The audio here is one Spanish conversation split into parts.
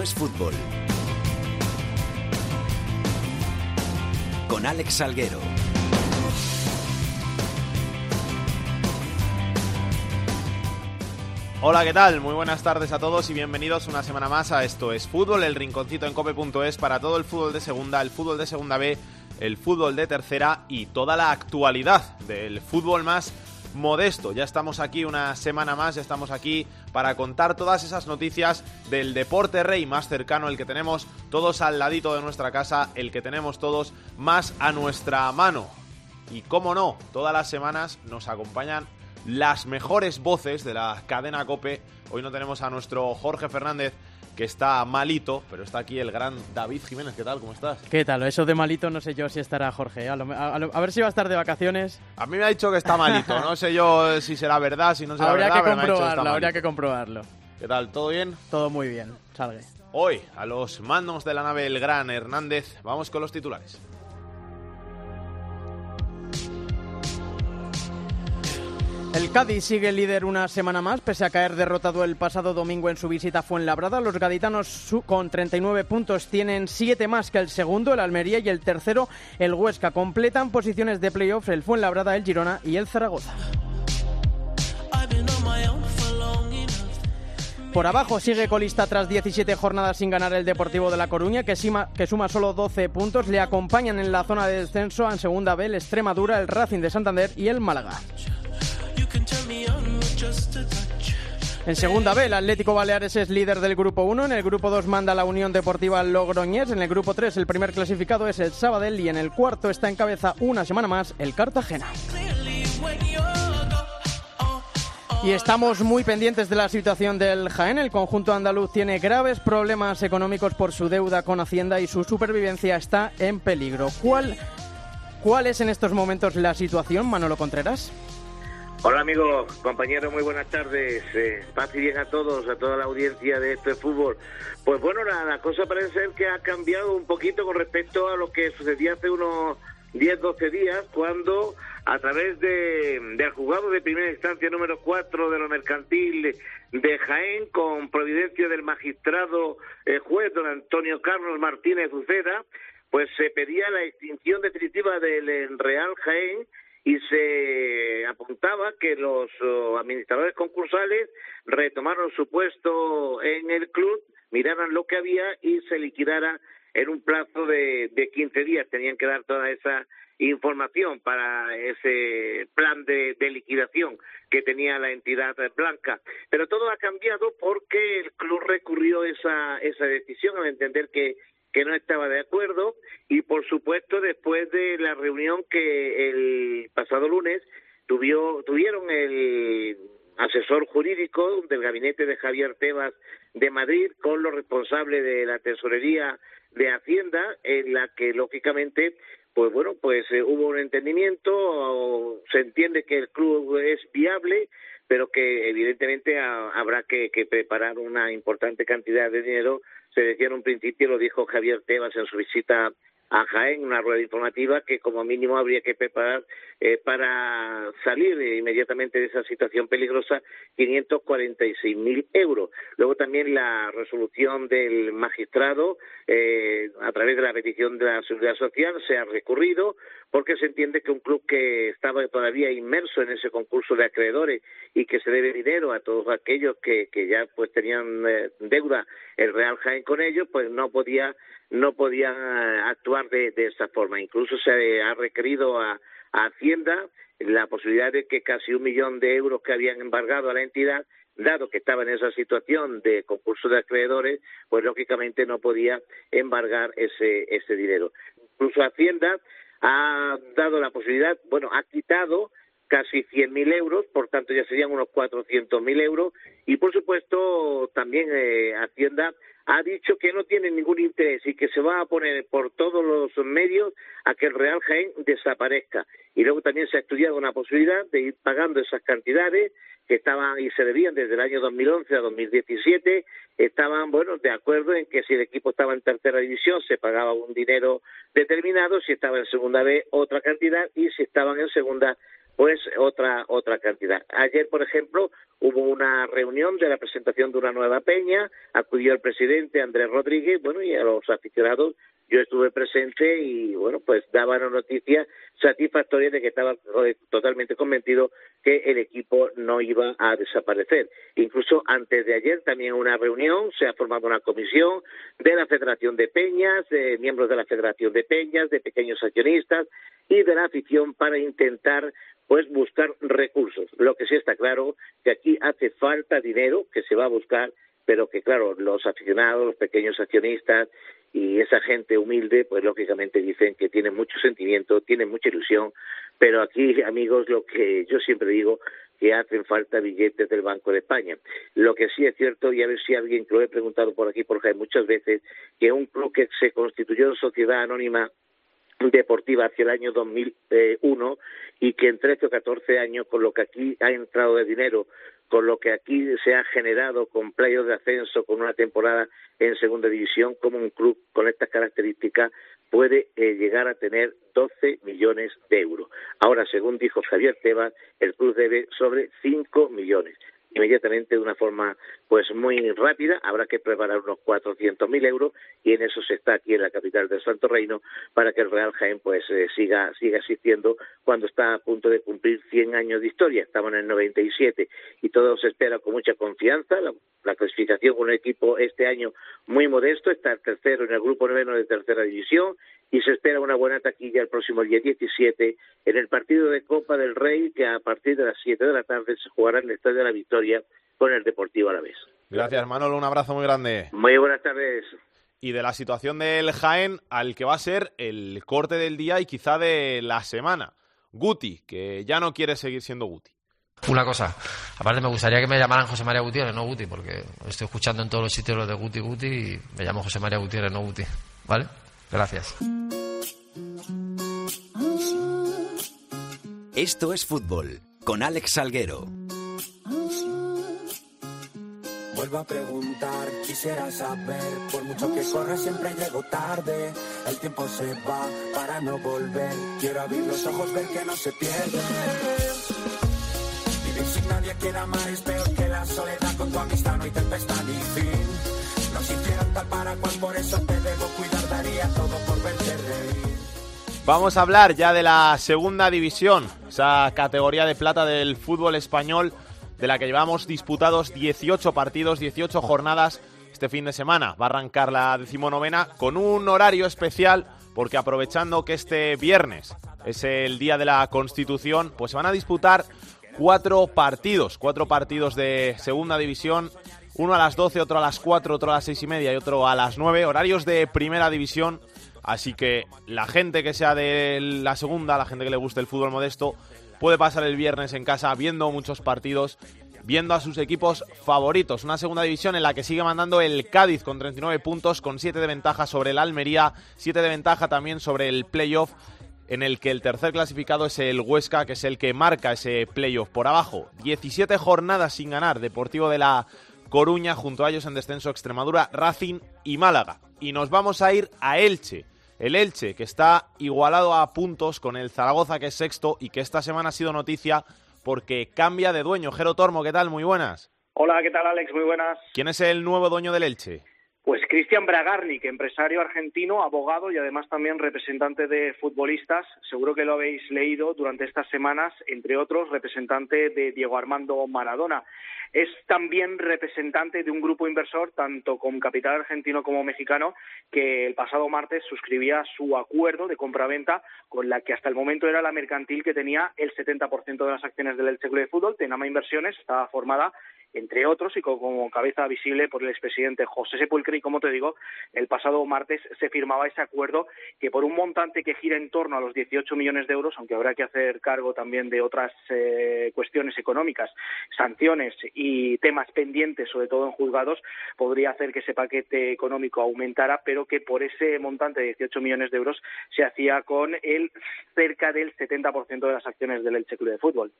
Es fútbol. Con Alex Salguero. Hola, ¿qué tal? Muy buenas tardes a todos y bienvenidos una semana más a Esto es Fútbol, el rinconcito en cope.es para todo el fútbol de segunda, el fútbol de segunda B, el fútbol de tercera y toda la actualidad del fútbol más modesto. Ya estamos aquí una semana más, ya estamos aquí para contar todas esas noticias del deporte rey más cercano, el que tenemos todos al ladito de nuestra casa, el que tenemos todos más a nuestra mano. Y cómo no, todas las semanas nos acompañan las mejores voces de la cadena Cope. Hoy no tenemos a nuestro Jorge Fernández que está malito, pero está aquí el gran David Jiménez. ¿Qué tal? ¿Cómo estás? ¿Qué tal? Eso de malito no sé yo si estará Jorge. A, ver si va a estar de vacaciones. A mí me ha dicho que está malito. No sé yo si será verdad, si no será habría verdad. Que comprobarlo, habría que comprobarlo. ¿Qué tal? ¿Todo bien? Todo muy bien. Salgue. Hoy, a los mandos de la nave El Gran Hernández, vamos con los titulares. El Cádiz sigue líder una semana más, pese a caer derrotado el pasado domingo en su visita a Fuenlabrada. Los gaditanos con 39 puntos tienen 7 más que el segundo, el Almería, y el tercero, el Huesca. Completan posiciones de playoff el Fuenlabrada, el Girona y el Zaragoza. Por abajo sigue colista tras 17 jornadas sin ganar el Deportivo de La Coruña, que, que, suma solo 12 puntos. Le acompañan en la zona de descenso en segunda B el Extremadura, el Racing de Santander y el Málaga. En segunda B, el Atlético Baleares es líder del grupo 1. En el grupo 2 manda la Unión Deportiva Logroñés. En el grupo 3, el primer clasificado es el Sabadell. Y en el cuarto está en cabeza una semana más el Cartagena. Y estamos muy pendientes de la situación del Jaén. El conjunto andaluz tiene graves problemas económicos por su deuda con Hacienda y su supervivencia está en peligro. ¿Cuál, cuál es en estos momentos la situación, Manolo Contreras? Hola amigos, compañeros, muy buenas tardes. Eh, paz y bien a todos, a toda la audiencia de este fútbol. Pues bueno, la, cosa parece ser que ha cambiado un poquito con respecto a lo que sucedía hace unos 10, 12 días, cuando a través de, del juzgado de primera instancia número 4 de lo mercantil de Jaén, con providencia del magistrado eh, juez don Antonio Carlos Martínez Uceda, pues se pedía la extinción definitiva del Real Jaén y se apuntaba que los oh, administradores concursales retomaron su puesto en el club, miraran lo que había y se liquidara en un plazo de, de 15 días. Tenían que dar toda esa información para ese plan de, liquidación que tenía la entidad blanca. Pero todo ha cambiado porque el club recurrió esa, esa decisión al entender que que no estaba de acuerdo y por supuesto después de la reunión que el pasado lunes tuvieron el asesor jurídico del gabinete de Javier Tebas de Madrid con los responsables de la tesorería de Hacienda en la que lógicamente pues bueno pues eh, hubo un entendimiento se entiende que el club es viable pero que evidentemente habrá que, preparar una importante cantidad de dinero. Se decía en un principio, lo dijo Javier Tebas en su visita a Jaén, una rueda informativa que como mínimo habría que preparar eh, para salir inmediatamente de esa situación peligrosa 546.000 euros. Luego también la resolución del magistrado eh, a través de la petición de la Seguridad Social se ha recurrido porque se entiende que un club que estaba todavía inmerso en ese concurso de acreedores y que se debe dinero a todos aquellos que, que ya pues tenían eh, deuda el Real Jaén con ellos, pues no podía no podían eh, actuar de, de esa forma. Incluso se ha requerido a, Hacienda la posibilidad de que casi un millón de euros que habían embargado a la entidad, dado que estaba en esa situación de concurso de acreedores, pues lógicamente no podía embargar ese, ese dinero. Incluso Hacienda ha dado la posibilidad, bueno, ha quitado casi 100.000 euros, por tanto ya serían unos 400.000 euros, y por supuesto también eh, Hacienda ha dicho que no tiene ningún interés y que se va a poner por todos los medios a que el Real Jaén desaparezca. Y luego también se ha estudiado una posibilidad de ir pagando esas cantidades que estaban y se debían desde el año 2011 a 2017, estaban, bueno, de acuerdo en que si el equipo estaba en tercera división se pagaba un dinero determinado, si estaba en segunda B otra cantidad y si estaban en segunda pues otra otra cantidad. Ayer, por ejemplo, hubo una reunión de la presentación de una nueva peña, acudió el presidente Andrés Rodríguez, bueno, y a los aficionados yo estuve presente y bueno, pues daba una noticia satisfactoria de que estaba totalmente convencido que el equipo no iba a desaparecer. Incluso antes de ayer también una reunión, se ha formado una comisión de la Federación de Peñas, de miembros de la Federación de Peñas, de pequeños accionistas y de la afición para intentar pues buscar recursos. Lo que sí está claro que aquí hace falta dinero que se va a buscar pero que claro, los aficionados, los pequeños accionistas y esa gente humilde, pues lógicamente dicen que tienen mucho sentimiento, tienen mucha ilusión, pero aquí, amigos, lo que yo siempre digo, que hacen falta billetes del Banco de España. Lo que sí es cierto, y a ver si alguien que lo he preguntado por aquí, por Jaime, muchas veces, que un club que se constituyó en sociedad anónima deportiva hacia el año 2001 y que en 13 o 14 años, con lo que aquí ha entrado de dinero, con lo que aquí se ha generado con playos de ascenso, con una temporada en segunda división, como un club con estas características puede eh, llegar a tener 12 millones de euros. Ahora, según dijo Javier Tebas, el club debe sobre 5 millones inmediatamente de una forma pues muy rápida. Habrá que preparar unos 400.000 euros y en eso se está aquí en la capital del Santo Reino para que el Real Jaén pues eh, siga siga existiendo cuando está a punto de cumplir 100 años de historia. Estamos en el 97 y todo se espera con mucha confianza. La, clasificación con un equipo este año muy modesto, está tercero en el grupo noveno de tercera división y se espera una buena taquilla el próximo día 17 en el partido de Copa del Rey que a partir de las 7 de la tarde se jugará en el Estadio de la Victoria con el Deportivo Alavés. Gracias, Manolo. Un abrazo muy grande. Muy buenas tardes. Y de la situación del Jaén al que va a ser el corte del día y quizá de la semana. Guti, que ya no quiere seguir siendo Guti. Una cosa, aparte me gustaría que me llamaran José María Gutiérrez, no Guti, porque estoy escuchando en todos los sitios los de Guti Guti y me llamo José María Gutiérrez, no Guti. ¿Vale? Gracias. Esto es fútbol con Alex Salguero. Vuelvo a preguntar, quisiera saber, por mucho que corra siempre llego tarde. El tiempo se va para no volver. Quiero abrir los ojos, ver que no se pierde. Vivir sin nadie quiere amar es peor que la soledad. Con tu amistad no hay tempestad ni fin. Nos hicieron tal para cual, por eso te debo cuidar. Daría todo por verte reír. Vamos a hablar ya de la segunda división, esa categoría de plata del fútbol español, de la que llevamos disputados 18 partidos, 18 jornadas este fin de semana. Va a arrancar la decimonovena con un horario especial, porque aprovechando que este viernes es el día de la Constitución, pues se van a disputar cuatro partidos, cuatro partidos de segunda división, uno a las 12, otro a las 4, otro a las seis y media y otro a las 9, horarios de primera división Así que la gente que sea de la segunda, la gente que le guste el fútbol modesto, puede pasar el viernes en casa viendo muchos partidos, viendo a sus equipos favoritos. Una segunda división en la que sigue mandando el Cádiz con 39 puntos, con 7 de ventaja sobre el Almería, 7 de ventaja también sobre el playoff en el que el tercer clasificado es el Huesca, que es el que marca ese playoff por abajo. 17 jornadas sin ganar, Deportivo de la Coruña, junto a ellos en descenso Extremadura, Racing y Málaga. Y nos vamos a ir a Elche, el Elche, que está igualado a puntos con el Zaragoza, que es sexto, y que esta semana ha sido noticia porque cambia de dueño. Jero Tormo, ¿qué tal? Muy buenas. Hola, ¿qué tal Alex? Muy buenas. ¿Quién es el nuevo dueño del Elche? Pues Cristian Bragarnik, empresario argentino, abogado y además también representante de futbolistas. Seguro que lo habéis leído durante estas semanas, entre otros, representante de Diego Armando Maradona. Es también representante de un grupo inversor, tanto con capital argentino como mexicano, que el pasado martes suscribía su acuerdo de compraventa con la que hasta el momento era la mercantil que tenía el 70% de las acciones del Elche Club de Fútbol. Tenama Inversiones estaba formada entre otros, y como cabeza visible por el expresidente José Sepulcre. Y como te digo, el pasado martes se firmaba ese acuerdo que por un montante que gira en torno a los 18 millones de euros, aunque habrá que hacer cargo también de otras eh, cuestiones económicas, sanciones y temas pendientes, sobre todo en juzgados, podría hacer que ese paquete económico aumentara, pero que por ese montante de 18 millones de euros se hacía con el cerca del 70% de las acciones del Elche Club de Fútbol.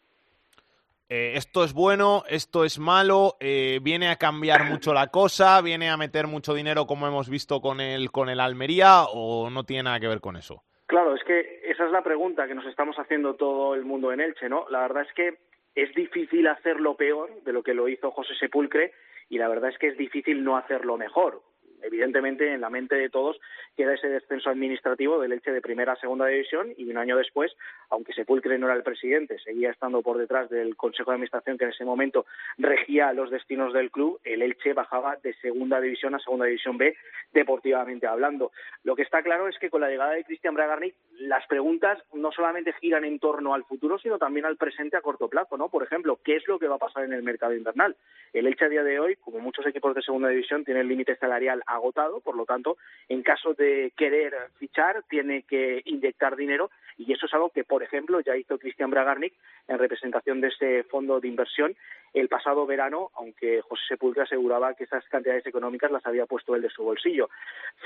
Eh, esto es bueno, esto es malo, eh, viene a cambiar mucho la cosa, viene a meter mucho dinero como hemos visto con el, con el Almería o no tiene nada que ver con eso. Claro, es que esa es la pregunta que nos estamos haciendo todo el mundo en Elche, ¿no? La verdad es que es difícil hacerlo peor de lo que lo hizo José Sepulcre y la verdad es que es difícil no hacerlo mejor evidentemente en la mente de todos queda ese descenso administrativo del Elche de primera a segunda división y un año después, aunque Sepulcre no era el presidente, seguía estando por detrás del Consejo de Administración que en ese momento regía los destinos del club, el Elche bajaba de segunda división a segunda división B deportivamente hablando. Lo que está claro es que con la llegada de Cristian Bragarnik las preguntas no solamente giran en torno al futuro, sino también al presente a corto plazo, ¿no? Por ejemplo, ¿qué es lo que va a pasar en el mercado invernal? El Elche a día de hoy, como muchos equipos de segunda división, tiene el límite salarial agotado, por lo tanto, en caso de querer fichar, tiene que inyectar dinero y eso es algo que, por ejemplo, ya hizo Cristian Bragarnik en representación de ese fondo de inversión el pasado verano, aunque José Sepulcra aseguraba que esas cantidades económicas las había puesto él de su bolsillo.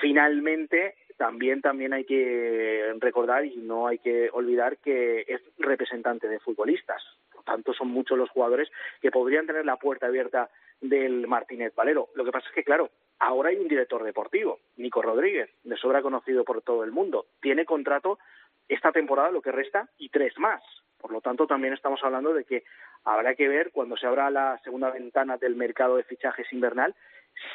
Finalmente, también, también hay que recordar y no hay que olvidar que es representante de futbolistas. Tanto, son muchos los jugadores que podrían tener la puerta abierta del Martínez Valero. Lo que pasa es que, claro, ahora hay un director deportivo, Nico Rodríguez, de sobra conocido por todo el mundo. Tiene contrato esta temporada, lo que resta, y tres más. Por lo tanto, también estamos hablando de que habrá que ver cuando se abra la segunda ventana del mercado de fichajes invernal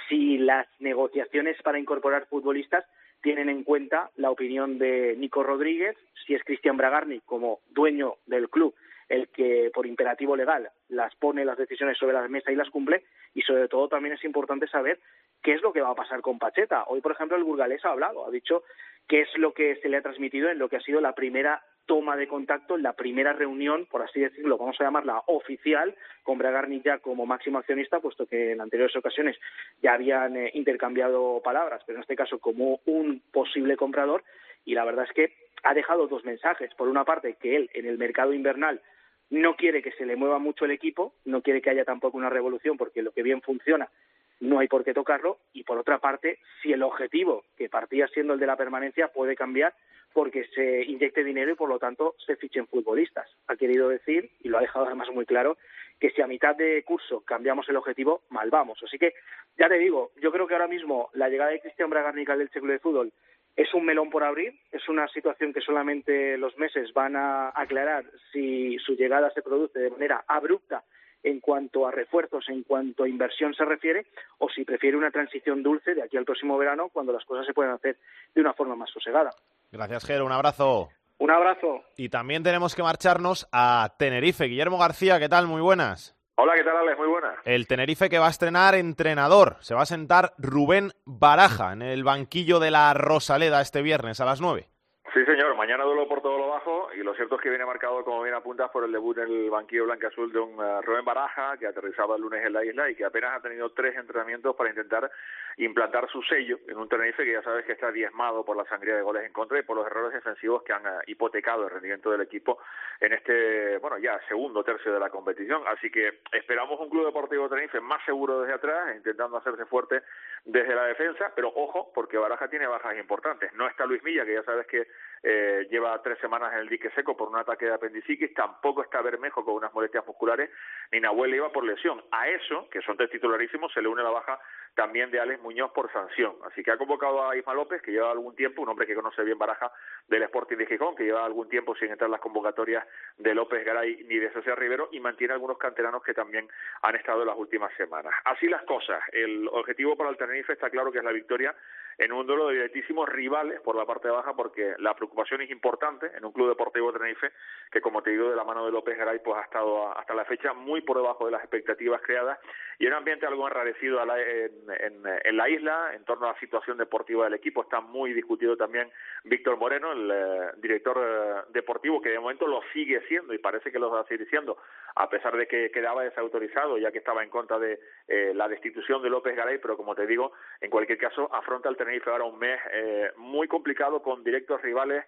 si las negociaciones para incorporar futbolistas tienen en cuenta la opinión de Nico Rodríguez, si es Cristian Bragarni como dueño del club el que por imperativo legal las pone las decisiones sobre la mesa y las cumple y sobre todo también es importante saber qué es lo que va a pasar con Pacheta. Hoy, por ejemplo, el burgalés ha hablado, ha dicho qué es lo que se le ha transmitido en lo que ha sido la primera toma de contacto, la primera reunión, por así decirlo, vamos a llamarla oficial, con Bragarni ya como máximo accionista, puesto que en anteriores ocasiones ya habían eh, intercambiado palabras, pero en este caso como un posible comprador, y la verdad es que ha dejado dos mensajes. Por una parte, que él en el mercado invernal no quiere que se le mueva mucho el equipo, no quiere que haya tampoco una revolución, porque lo que bien funciona no hay por qué tocarlo, y por otra parte, si el objetivo, que partía siendo el de la permanencia, puede cambiar, porque se inyecte dinero y por lo tanto se fichen futbolistas. Ha querido decir, y lo ha dejado además muy claro, que si a mitad de curso cambiamos el objetivo, mal vamos. Así que, ya te digo, yo creo que ahora mismo la llegada de Cristian Bragarnica del Club de Fútbol es un melón por abrir, es una situación que solamente los meses van a aclarar si su llegada se produce de manera abrupta en cuanto a refuerzos, en cuanto a inversión se refiere, o si prefiere una transición dulce de aquí al próximo verano, cuando las cosas se pueden hacer de una forma más sosegada. Gracias, Gero. Un abrazo. Un abrazo. Y también tenemos que marcharnos a Tenerife. Guillermo García, ¿qué tal? Muy buenas. Hola, ¿qué tal, Alex? Muy buenas. El Tenerife que va a estrenar entrenador. Se va a sentar Rubén Baraja en el banquillo de la Rosaleda este viernes a las nueve. Sí, señor. Mañana duelo por todo lo bajo y lo cierto es que viene marcado, como bien apuntas, por el debut en el banquillo blanca-azul de un uh, Rubén Baraja que aterrizaba el lunes en la isla y que apenas ha tenido tres entrenamientos para intentar implantar su sello en un Tenerife que ya sabes que está diezmado por la sangría de goles en contra y por los errores defensivos que han uh, hipotecado el rendimiento del equipo en este, bueno, ya segundo tercio de la competición. Así que esperamos un club deportivo Tenerife más seguro desde atrás, intentando hacerse fuerte desde la defensa, pero ojo, porque Baraja tiene bajas importantes. No está Luis Milla, que ya sabes que eh, lleva tres semanas en el dique seco por un ataque de apendicitis, tampoco está Bermejo con unas molestias musculares, ni Nahuel iba por lesión. A eso, que son tres titularísimos, se le une la baja también de Alex Muñoz por sanción. Así que ha convocado a Isma López, que lleva algún tiempo, un hombre que conoce bien Baraja del Sporting de Gijón, que lleva algún tiempo sin entrar en las convocatorias de López Garay ni de César Rivero, y mantiene algunos canteranos que también han estado en las últimas semanas. Así las cosas. El objetivo para el Tenerife está claro que es la victoria en un duelo de directísimos rivales por la parte baja, porque la preocupación es importante en un club deportivo de Tenerife que, como te digo, de la mano de López Garay, pues ha estado hasta la fecha muy por debajo de las expectativas creadas y en un ambiente algo enrarecido la, en, en, la isla en torno a la situación deportiva del equipo. Está muy discutido también Víctor Moreno, el eh, director eh, deportivo, que de momento lo sigue siendo y parece que lo va a seguir siendo, a pesar de que quedaba desautorizado, ya que estaba en contra de eh, la destitución de López Garay, pero como te digo, en cualquier caso, afronta el Tenerife ahora un mes muy complicado con directos rivales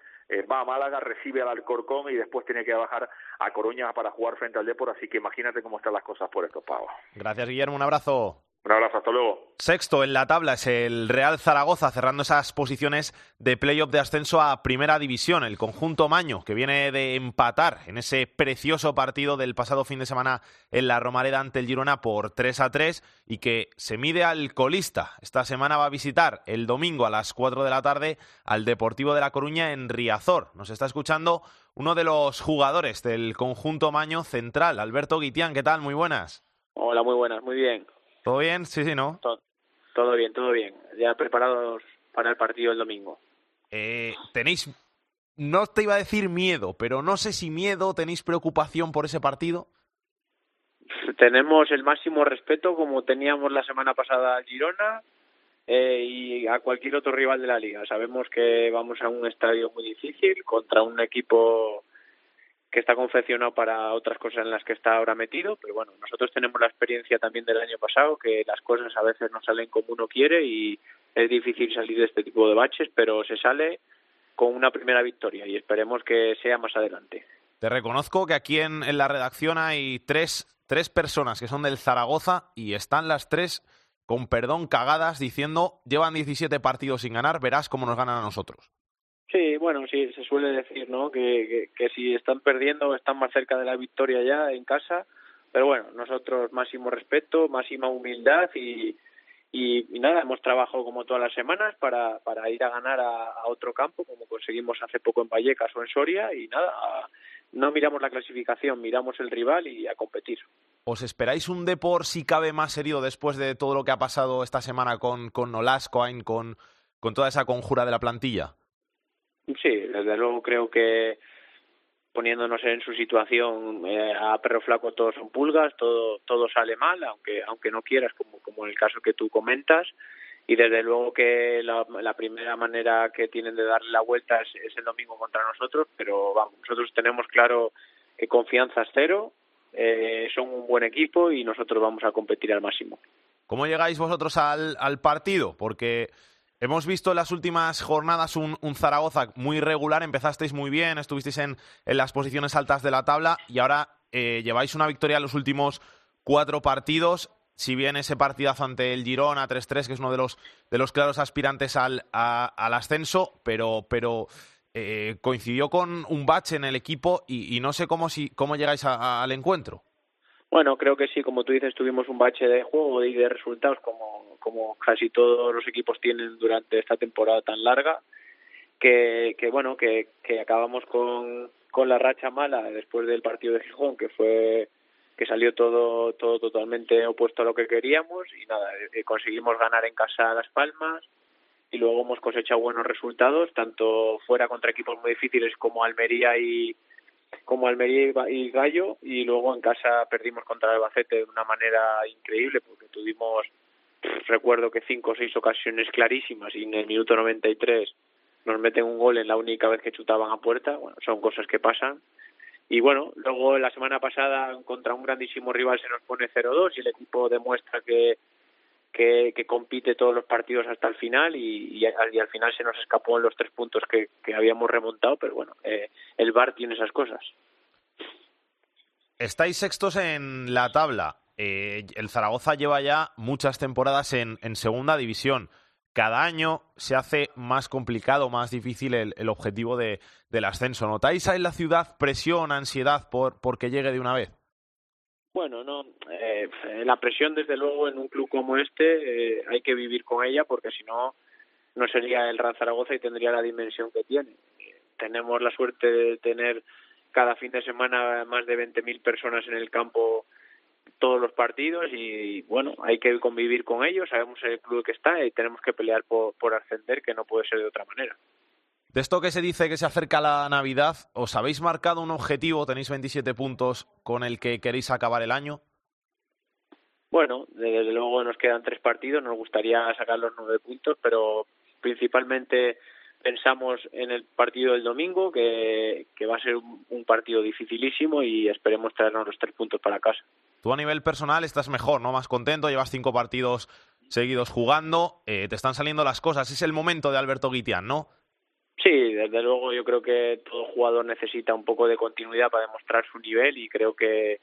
va a Málaga, recibe al Alcorcón y después tiene que bajar a Coruña para jugar frente al Depor, así que imagínate cómo están las cosas por estos pagos. Gracias, Guillermo, un abrazo. Un abrazo, hasta luego. Sexto en la tabla es el Real Zaragoza, cerrando esas posiciones de playoff de ascenso a Primera División. El conjunto Maño, que viene de empatar en ese precioso partido del pasado fin de semana en la Romareda ante el Girona por 3 a 3 y que se mide al colista. Esta semana va a visitar el domingo a las 4 de la tarde al Deportivo de La Coruña en Riazor. Nos está escuchando uno de los jugadores del conjunto Maño central, Alberto Guitián. ¿Qué tal? Muy buenas. Hola, muy buenas, muy bien. ¿Todo bien? Sí, sí, ¿no? Todo, bien, todo bien. Ya preparados para el partido el domingo. Eh, tenéis, no te iba a decir miedo, pero no sé si miedo, tenéis preocupación por ese partido. Tenemos el máximo respeto como teníamos la semana pasada a Girona eh, y a cualquier otro rival de la liga. Sabemos que vamos a un estadio muy difícil contra un equipo que está confeccionado para otras cosas en las que está ahora metido, pero bueno, nosotros tenemos la experiencia también del año pasado, que las cosas a veces no salen como uno quiere y es difícil salir de este tipo de baches, pero se sale con una primera victoria y esperemos que sea más adelante. Te reconozco que aquí en, la redacción hay tres, tres personas que son del Zaragoza y están las tres con perdón cagadas diciendo llevan 17 partidos sin ganar, verás cómo nos ganan a nosotros. Sí, bueno, sí, se suele decir, ¿no? Que, que, si están perdiendo están más cerca de la victoria ya en casa, pero bueno, nosotros máximo respeto, máxima humildad y, y, nada, hemos trabajado como todas las semanas para, para ir a ganar a, otro campo, como conseguimos hace poco en Vallecas o en Soria, y nada, no miramos la clasificación, miramos el rival y a competir. ¿Os esperáis un Depor si cabe más herido después de todo lo que ha pasado esta semana con, con Nolascoain, con, con toda esa conjura de la plantilla? Sí, desde luego creo que poniéndonos en su situación eh, a perro flaco todos son pulgas, todo todo sale mal, aunque aunque no quieras, como como en el caso que tú comentas. Y desde luego que la, la primera manera que tienen de darle la vuelta es, es, el domingo contra nosotros, pero vamos, nosotros tenemos claro que confianza es cero, eh, son un buen equipo y nosotros vamos a competir al máximo. ¿Cómo llegáis vosotros al, al partido? Porque Hemos visto en las últimas jornadas un, Zaragoza muy regular, empezasteis muy bien, estuvisteis en, las posiciones altas de la tabla y ahora eh, lleváis una victoria en los últimos cuatro partidos. Si bien ese partidazo ante el Girona 3-3, que es uno de los, de los claros aspirantes al, al ascenso, pero, pero eh, coincidió con un bache en el equipo y, no sé cómo, si, cómo llegáis al encuentro. Bueno, creo que sí, como tú dices, tuvimos un bache de juego y de resultados como, como casi todos los equipos tienen durante esta temporada tan larga, que, que bueno, que, que acabamos con, la racha mala después del partido de Gijón, que fue que salió todo todo totalmente opuesto a lo que queríamos y nada, eh, conseguimos ganar en casa Las Palmas y luego hemos cosechado buenos resultados, tanto fuera contra equipos muy difíciles como Almería y, como Almería y Gallo y luego en casa perdimos contra Albacete de una manera increíble porque tuvimos recuerdo que cinco o seis ocasiones clarísimas y en el minuto 93 nos meten un gol en la única vez que chutaban a puerta, bueno, son cosas que pasan. Y bueno, luego la semana pasada contra un grandísimo rival se nos pone 0-2 y el equipo demuestra que que, compite todos los partidos hasta el final y, al, final se nos escapó en los tres puntos que, habíamos remontado, pero bueno, eh, el VAR tiene esas cosas. Estáis sextos en la tabla. Eh, el Zaragoza lleva ya muchas temporadas en, segunda división. Cada año se hace más complicado, más difícil el, objetivo de, del ascenso. ¿Notáis en la ciudad presión, ansiedad por, por que llegue de una vez? Bueno, no, eh, la presión desde luego en un club como este eh, hay que vivir con ella porque si no no sería el Real Zaragoza y tendría la dimensión que tiene. tenemos la suerte de tener cada fin de semana más de 20.000 personas en el campo todos los partidos y bueno, hay que convivir con ellos, sabemos el club que está y tenemos que pelear por, por ascender que no puede ser de otra manera. De esto que se dice que se acerca la Navidad, ¿os habéis marcado un objetivo? ¿Tenéis 27 puntos con el que queréis acabar el año? Bueno, desde luego nos quedan tres partidos, nos gustaría sacar los nueve puntos, pero principalmente pensamos en el partido del domingo, que, va a ser un, partido dificilísimo y esperemos traernos los tres puntos para casa. Tú a nivel personal estás mejor, ¿no? Más contento, llevas cinco partidos seguidos jugando, eh, te están saliendo las cosas, es el momento de Alberto Guitián, ¿no? Sí, desde luego yo creo que todo jugador necesita un poco de continuidad para demostrar su nivel y creo que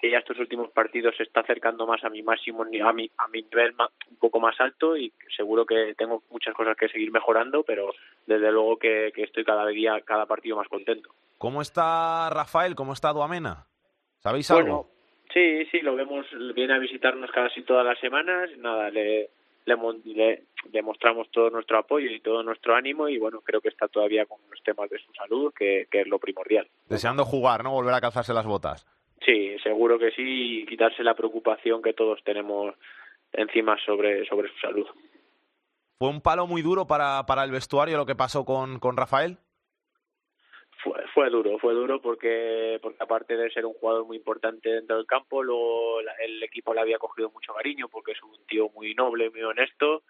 que ya estos últimos partidos se está acercando más a mi máximo, a mi, a mi nivel un poco más alto y seguro que tengo muchas cosas que seguir mejorando, pero desde luego que, estoy cada día, cada partido más contento. ¿Cómo está Rafael? ¿Cómo está Duamena? ¿Sabéis algo? Bueno, sí, sí, lo vemos, viene a visitarnos casi todas las semanas, nada, le, le, le, mostramos todo nuestro apoyo y todo nuestro ánimo y bueno, creo que está todavía con los temas de su salud, que, que es lo primordial. Deseando jugar, ¿no? Volver a calzarse las botas. Sí, seguro que sí, y quitarse la preocupación que todos tenemos encima sobre, sobre su salud. ¿Fue un palo muy duro para, para el vestuario lo que pasó con, con Rafael? Fue, fue duro, fue duro porque, aparte de ser un jugador muy importante dentro del campo, lo, el equipo le había cogido mucho cariño porque es un tío muy noble, muy honesto.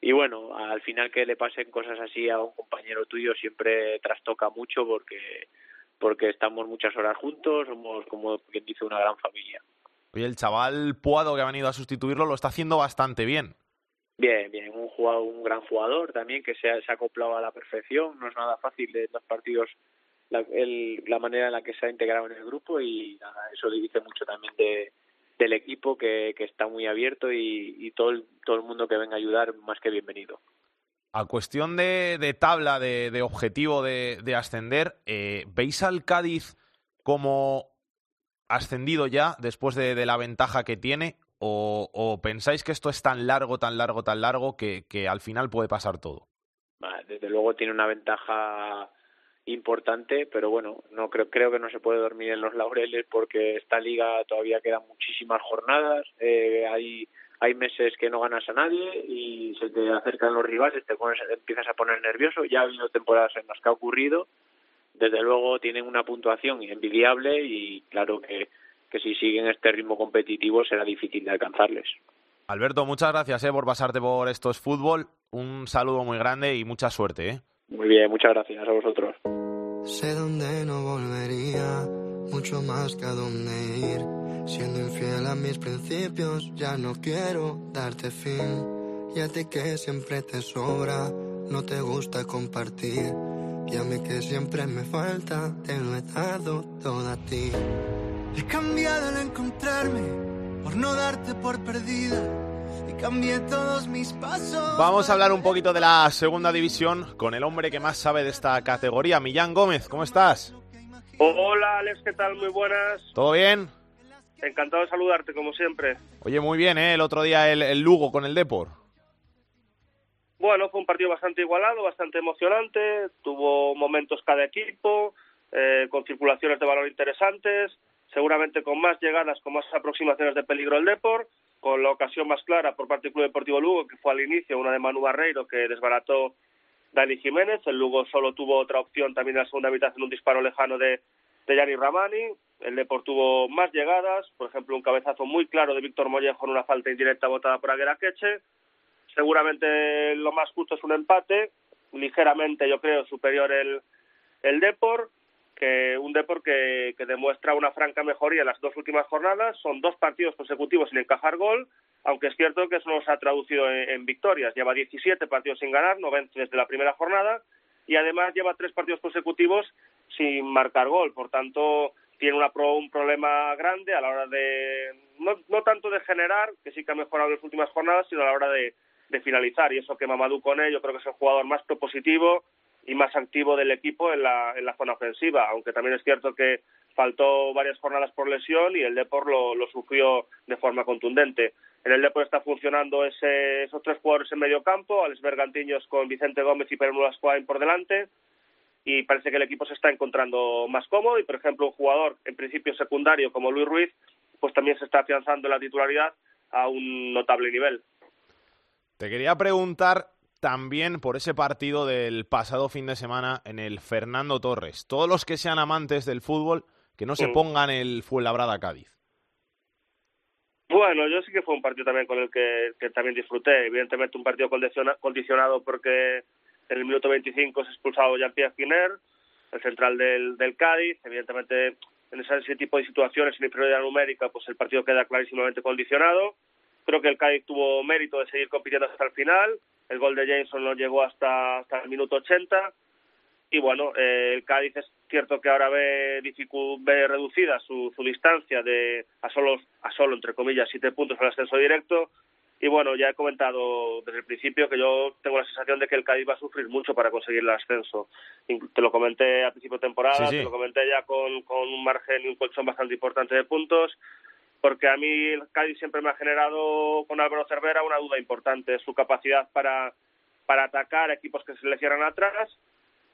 Y bueno, al final que le pasen cosas así a un compañero tuyo siempre trastoca mucho porque porque estamos muchas horas juntos, somos como quien dice una gran familia. Oye, el chaval Puado que ha venido a sustituirlo lo está haciendo bastante bien. Bien, bien, un jugador, un gran jugador también que se ha, acoplado a la perfección, no es nada fácil de los partidos la, el, la manera en la que se ha integrado en el grupo y nada, eso dice mucho también de, del equipo que, está muy abierto y, todo, el, todo el mundo que venga a ayudar más que bienvenido. A cuestión de, de tabla, de, objetivo de, de ascender, eh, ¿veis al Cádiz como ascendido ya después de, de la ventaja que tiene? O, ¿O, pensáis que esto es tan largo, tan largo, tan largo que, al final puede pasar todo? Desde luego tiene una ventaja importante, pero bueno, no creo, creo que no se puede dormir en los laureles porque esta liga todavía quedan muchísimas jornadas, eh, hay hay meses que no ganas a nadie y se te acercan los rivales, te, pones, empiezas a poner nervioso. Ya ha habido temporadas en las que ha ocurrido. Desde luego tienen una puntuación envidiable y claro que, que si siguen este ritmo competitivo será difícil de alcanzarles. Alberto, muchas gracias eh, por pasarte por estos fútbol. Un saludo muy grande y mucha suerte. Eh. Muy bien, muchas gracias a vosotros. Sé dónde no volvería, mucho más que a dónde ir Siendo infiel a mis principios, ya no quiero darte fin. Y a ti que siempre te sobra, no te gusta compartir. Y a mí que siempre me falta, te lo he dado todo a ti. He cambiado al encontrarme, por no darte por perdida. Y cambié todos mis pasos. Vamos a hablar un poquito de la segunda división con el hombre que más sabe de esta categoría, Millán Gómez. ¿Cómo estás? Hola Alex, ¿qué tal? Muy buenas. ¿Todo bien? Encantado de saludarte, como siempre. Oye, muy bien, ¿eh? El otro día el, el Lugo con el Depor. Bueno, fue un partido bastante igualado, bastante emocionante. Tuvo momentos cada equipo, eh, con circulaciones de valor interesantes. Seguramente con más llegadas, con más aproximaciones de peligro el Depor. Con la ocasión más clara por parte del Club Deportivo Lugo, que fue al inicio una de Manu Barreiro, que desbarató Dani Jiménez. El Lugo solo tuvo otra opción también en la segunda mitad en un disparo lejano de, de Yanni Ramani. El Depor tuvo más llegadas, por ejemplo, un cabezazo muy claro de Víctor Mollejo en una falta indirecta votada por Agueraqueche. Seguramente lo más justo es un empate, ligeramente, yo creo, superior el, el Depor, que un Depor que, que demuestra una franca mejoría en las dos últimas jornadas. Son dos partidos consecutivos sin encajar gol, aunque es cierto que eso no se ha traducido en, victorias. Lleva 17 partidos sin ganar, no vence desde la primera jornada, y además lleva tres partidos consecutivos sin marcar gol. Por tanto, tiene una pro, un problema grande a la hora de, no, no tanto de generar, que sí que ha mejorado en las últimas jornadas, sino a la hora de, finalizar. Y eso que Mamadou Kone yo creo que es el jugador más propositivo y más activo del equipo en la, en la zona ofensiva, aunque también es cierto que faltó varias jornadas por lesión y el Depor lo, lo sufrió de forma contundente. En el Depor está funcionando ese, esos tres jugadores en medio campo, Alex Bergantiños con Vicente Gómez y Pedro Nulascoain por delante, y parece que el equipo se está encontrando más cómodo y por ejemplo un jugador en principio secundario como Luis Ruiz pues también se está afianzando la titularidad a un notable nivel. Te quería preguntar también por ese partido del pasado fin de semana en el Fernando Torres. Todos los que sean amantes del fútbol, que no se mm. pongan el Fuenlabrada Cádiz. Bueno, yo sí que fue un partido también con el que, que también disfruté. Evidentemente un partido condicionado porque en el minuto 25 es expulsado Jean-Pierre Quiner, el central del, del Cádiz. Evidentemente, en ese, ese tipo de situaciones en inferioridad numérica, pues el partido queda clarísimamente condicionado. Creo que el Cádiz tuvo mérito de seguir compitiendo hasta el final. El gol de Jameson no llegó hasta, hasta el minuto 80. Y bueno, eh, el Cádiz es, Cierto que ahora ve, ve reducida su, su distancia de a solo, a solo, entre comillas, siete puntos al ascenso directo. Y bueno, ya he comentado desde el principio que yo tengo la sensación de que el Cádiz va a sufrir mucho para conseguir el ascenso. Te lo comenté a principio de temporada, te lo comenté ya con, con un margen y un colchón bastante importante de puntos porque a mí el Cádiz siempre me ha generado con Álvaro Cervera una duda importante, su capacidad para, para atacar equipos que se le cierran atrás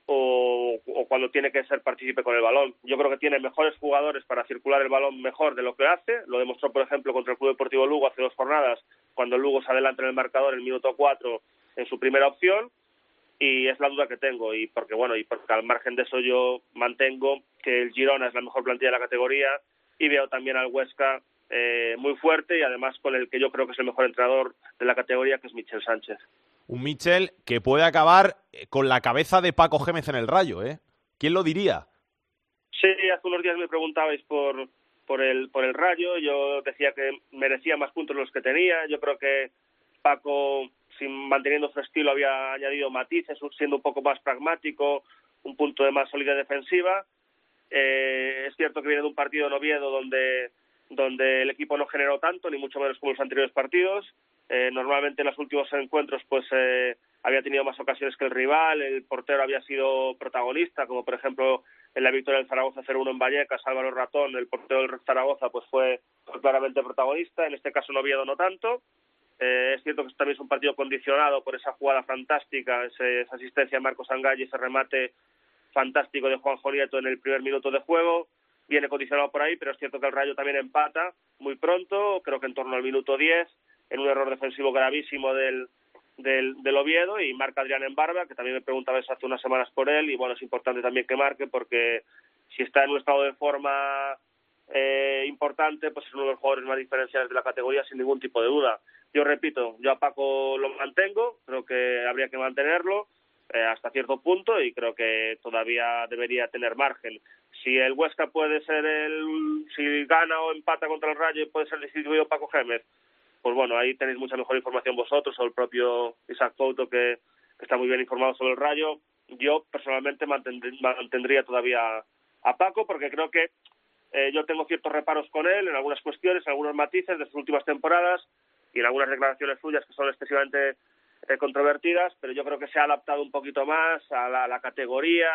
o, cuando tiene que ser partícipe con el balón. Yo creo que tiene mejores jugadores para circular el balón mejor de lo que hace. Lo demostró, por ejemplo, contra el Club Deportivo Lugo hace dos jornadas, cuando Lugo se adelanta en el marcador en el minuto cuatro en su primera opción. Y es la duda que tengo. Y porque, bueno, y porque al margen de eso yo mantengo que el Girona es la mejor plantilla de la categoría y veo también al Huesca eh, muy fuerte y además con el que yo creo que es el mejor entrenador de la categoría, que es Michel Sánchez. Un Michel que puede acabar eh, con la cabeza de Paco Gémez en el rayo, ¿eh? ¿Quién lo diría? Sí, hace unos días me preguntabais por, por, el, por el rayo, yo decía que merecía más puntos los que tenía, yo creo que Paco, sin manteniendo su estilo, había añadido matices, siendo un poco más pragmático, un punto de más solidez defensiva. Eh, es cierto que viene de un partido en Oviedo donde donde el equipo no generó tanto, ni mucho menos como los anteriores partidos. Eh, normalmente en los últimos encuentros pues eh, había tenido más ocasiones que el rival, el portero había sido protagonista, como por ejemplo en la victoria del Zaragoza 0-1 en Vallecas, Álvaro Ratón, el portero del Zaragoza, pues fue, claramente protagonista, en este caso no Oviedo no tanto. Eh, es cierto que también es un partido condicionado por esa jugada fantástica, esa asistencia de Marcos Angay y ese remate fantástico de Juan Jonieto en el primer minuto de juego viene condicionado por ahí, pero es cierto que el Rayo también empata muy pronto, creo que en torno al minuto 10, en un error defensivo gravísimo del, del, Oviedo y marca Adrián en barba, que también me preguntaba hace unas semanas por él y bueno, es importante también que marque porque si está en un estado de forma eh, importante, pues es uno de los jugadores más diferenciales de la categoría sin ningún tipo de duda. Yo repito, yo a Paco lo mantengo, creo que habría que mantenerlo eh, hasta cierto punto y creo que todavía debería tener margen si el Huesca puede ser el, si gana o empata contra el Rayo y puede ser destituido Paco Gémez, pues bueno, ahí tenéis mucha mejor información vosotros o el propio Isaac Couto que, está muy bien informado sobre el Rayo. Yo personalmente mantendría todavía a Paco porque creo que eh, yo tengo ciertos reparos con él en algunas cuestiones, en algunos matices de sus últimas temporadas y en algunas declaraciones suyas que son excesivamente controvertidas, pero yo creo que se ha adaptado un poquito más a la categoría,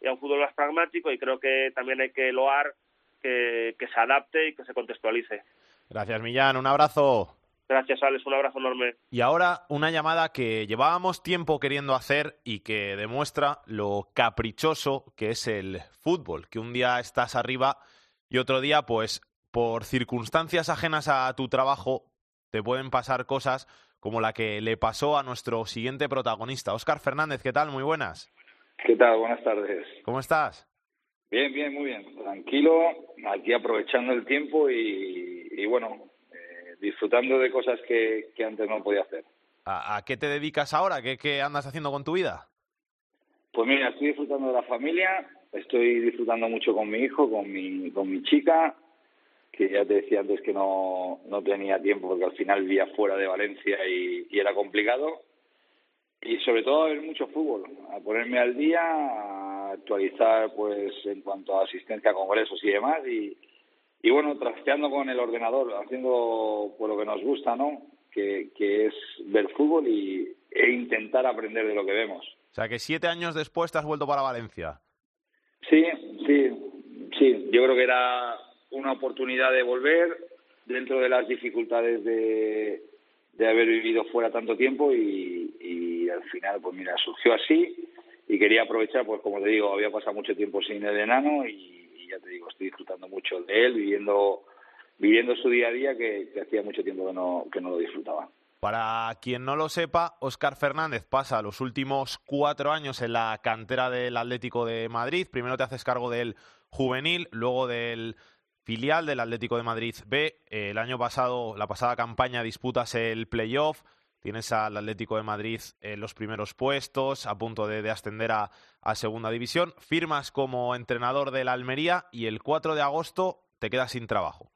y a un fútbol más pragmático y creo que también hay que loar que, se adapte y que se contextualice. Gracias, Millán. Un abrazo. Gracias, Alex. Un abrazo enorme. Y ahora una llamada que llevábamos tiempo queriendo hacer y que demuestra lo caprichoso que es el fútbol, que un día estás arriba y otro día, pues, por circunstancias ajenas a tu trabajo, te pueden pasar cosas como la que le pasó a nuestro siguiente protagonista, Óscar Fernández. ¿Qué tal? Muy buenas. ¿Qué tal? Buenas tardes. ¿Cómo estás? Bien, bien, muy bien. Tranquilo, aquí aprovechando el tiempo y, bueno, eh, disfrutando de cosas que, antes no podía hacer. ¿A, qué te dedicas ahora? ¿Qué, ¿Qué andas haciendo con tu vida? Pues mira, estoy disfrutando de la familia, estoy disfrutando mucho con mi hijo, con mi, con mi chica, que ya te decía antes que no, no tenía tiempo porque al final vivía fuera de Valencia y era complicado y sobre todo a ver mucho fútbol, a ponerme al día, a actualizar pues en cuanto a asistencia a congresos y demás y, y bueno, trasteando con el ordenador, haciendo por lo que nos gusta, ¿no? Que, que es ver fútbol y, e intentar aprender de lo que vemos. O sea, que siete años después te has vuelto para Valencia. Sí, sí, sí. Yo creo que era una oportunidad de volver dentro de las dificultades de, de haber vivido fuera tanto tiempo y, y al final, pues mira, surgió así y quería aprovechar, pues como te digo, había pasado mucho tiempo sin el enano y, ya te digo, estoy disfrutando mucho de él, viviendo viviendo su día a día que, hacía mucho tiempo que no, que no lo disfrutaba. Para quien no lo sepa, Óscar Fernández pasa los últimos cuatro años en la cantera del Atlético de Madrid. Primero te haces cargo del juvenil, luego del filial del Atlético de Madrid B. el año pasado, la pasada campaña, disputas el playoff. Tienes al Atlético de Madrid en los primeros puestos, a punto de, ascender a, Segunda División. Firmas como entrenador del Almería y el 4 de agosto te quedas sin trabajo.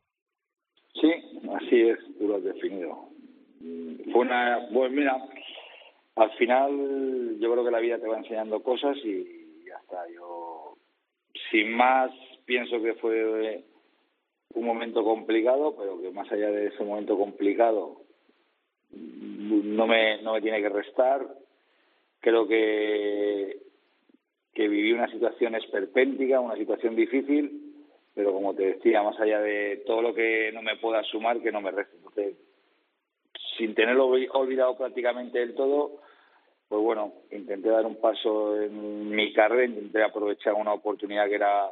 Sí, así es, tú lo has definido. Fue una. Bueno, mira, al final yo creo que la vida te va enseñando cosas y ya está. Yo sin más, pienso que fue un momento complicado, pero que más allá de ese momento complicado no me, no me tiene que restar. Creo que, que viví una situación esperpéntica, una situación difícil, pero como te decía, más allá de todo lo que no me pueda sumar, que no me reste. Entonces, sin tenerlo olvidado prácticamente del todo, pues bueno, intenté dar un paso en mi carrera, intenté aprovechar una oportunidad que era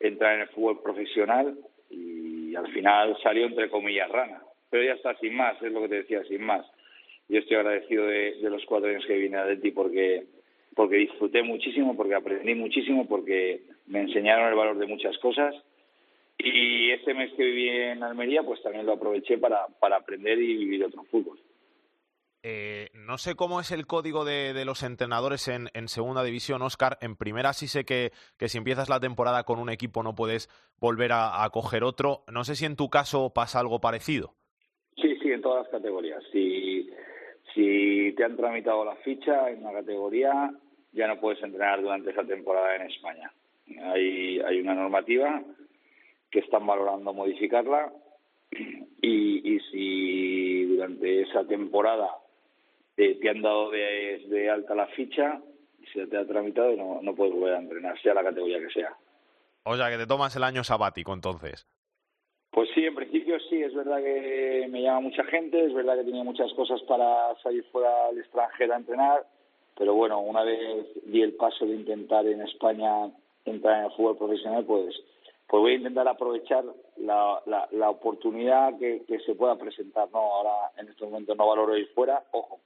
entrar en el fútbol profesional y al final salió entre comillas rana. Pero ya está, sin más, es lo que te decía, sin más. Yo estoy agradecido de, los cuatro años que vine a ti porque, porque disfruté muchísimo, porque aprendí muchísimo, porque me enseñaron el valor de muchas cosas. Y este mes que viví en Almería, pues también lo aproveché para, para aprender y vivir otro fútbol. Eh, no sé cómo es el código de, los entrenadores en, segunda división, Oscar. En primera sí sé que, si empiezas la temporada con un equipo no puedes volver a, coger otro. No sé si en tu caso pasa algo parecido. Sí, sí, en todas las categorías. Si, si te han tramitado la ficha en una categoría, ya no puedes entrenar durante esa temporada en España. Hay, hay una normativa que están valorando modificarla y, y si durante esa temporada te, han dado de, alta la ficha, se te ha tramitado y no, no puedes volver a entrenar, sea la categoría que sea. O sea, que te tomas el año sabático entonces. Pues sí, en principio sí, es verdad que me llama mucha gente, es verdad que tenía muchas cosas para salir fuera al extranjero a entrenar, pero bueno, una vez di el paso de intentar en España entrar en el fútbol profesional, pues, pues voy a intentar aprovechar la, la, la oportunidad que, que se pueda presentar. No, ahora en este momento no valoro ir fuera, ojo,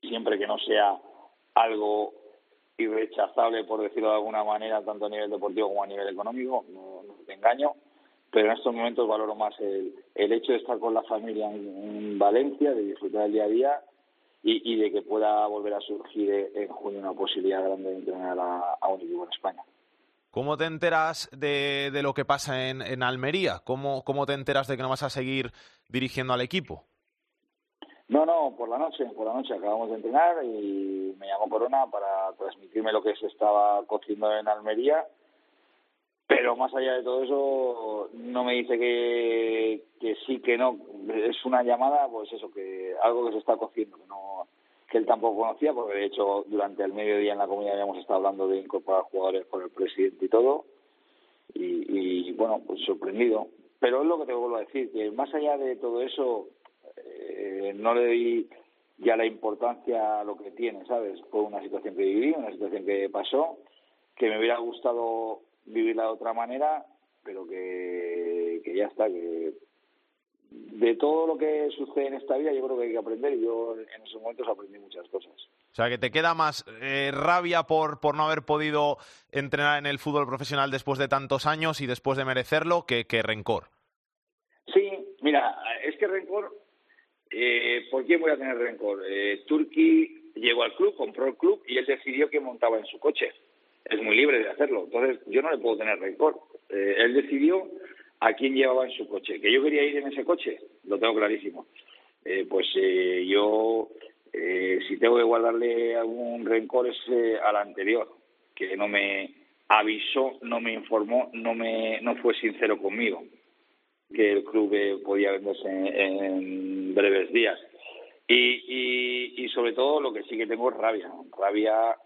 siempre que no sea algo irrechazable, por decirlo de alguna manera, tanto a nivel deportivo como a nivel económico, no, te engaño, pero en estos momentos valoro más el, el hecho de estar con la familia en, Valencia, de disfrutar el día a día y, de que pueda volver a surgir en junio una posibilidad grande de entrenar a, a un equipo en España. ¿Cómo te enteras de, de lo que pasa en, en Almería? ¿Cómo, ¿Cómo te enteras de que no vas a seguir dirigiendo al equipo? No, no, por la noche, por la noche. Acabamos de entrenar y me llamó Corona para transmitirme lo que se estaba cociendo en Almería, pero más allá de todo eso no me dice que, que sí, que no, es una llamada, pues eso, que algo que se está cociendo, que no que él tampoco conocía, porque de hecho durante el mediodía en la comunidad habíamos estado hablando de incorporar jugadores con el presidente y todo, y, y bueno, pues sorprendido. Pero es lo que te vuelvo a decir, que más allá de todo eso, eh, no le di ya la importancia a lo que tiene, ¿sabes? Fue una situación que viví, una situación que pasó, que me hubiera gustado vivirla de otra manera, pero que, que ya está, que de todo lo que sucede en esta vida yo creo que hay que aprender y yo en esos momentos aprendí muchas cosas. O sea, que te queda más eh, rabia por, por no haber podido entrenar en el fútbol profesional después de tantos años y después de merecerlo que, que rencor. Sí, mira, es que rencor eh, ¿Por quién voy a tener rencor? Eh, Turki llegó al club, compró el club y él decidió que montaba en su coche. Es muy libre de hacerlo. Entonces, yo no le puedo tener rencor. Eh, él decidió a quién llevaba en su coche. Que yo quería ir en ese coche, lo tengo clarísimo. Eh, pues eh, yo, si tengo que guardarle algún rencor, es al anterior, que no me avisó, no me informó, no, me, no fue sincero conmigo que el club eh, podía venderse en, breves días. Y, y, sobre todo lo que sí que tengo es rabia, rabia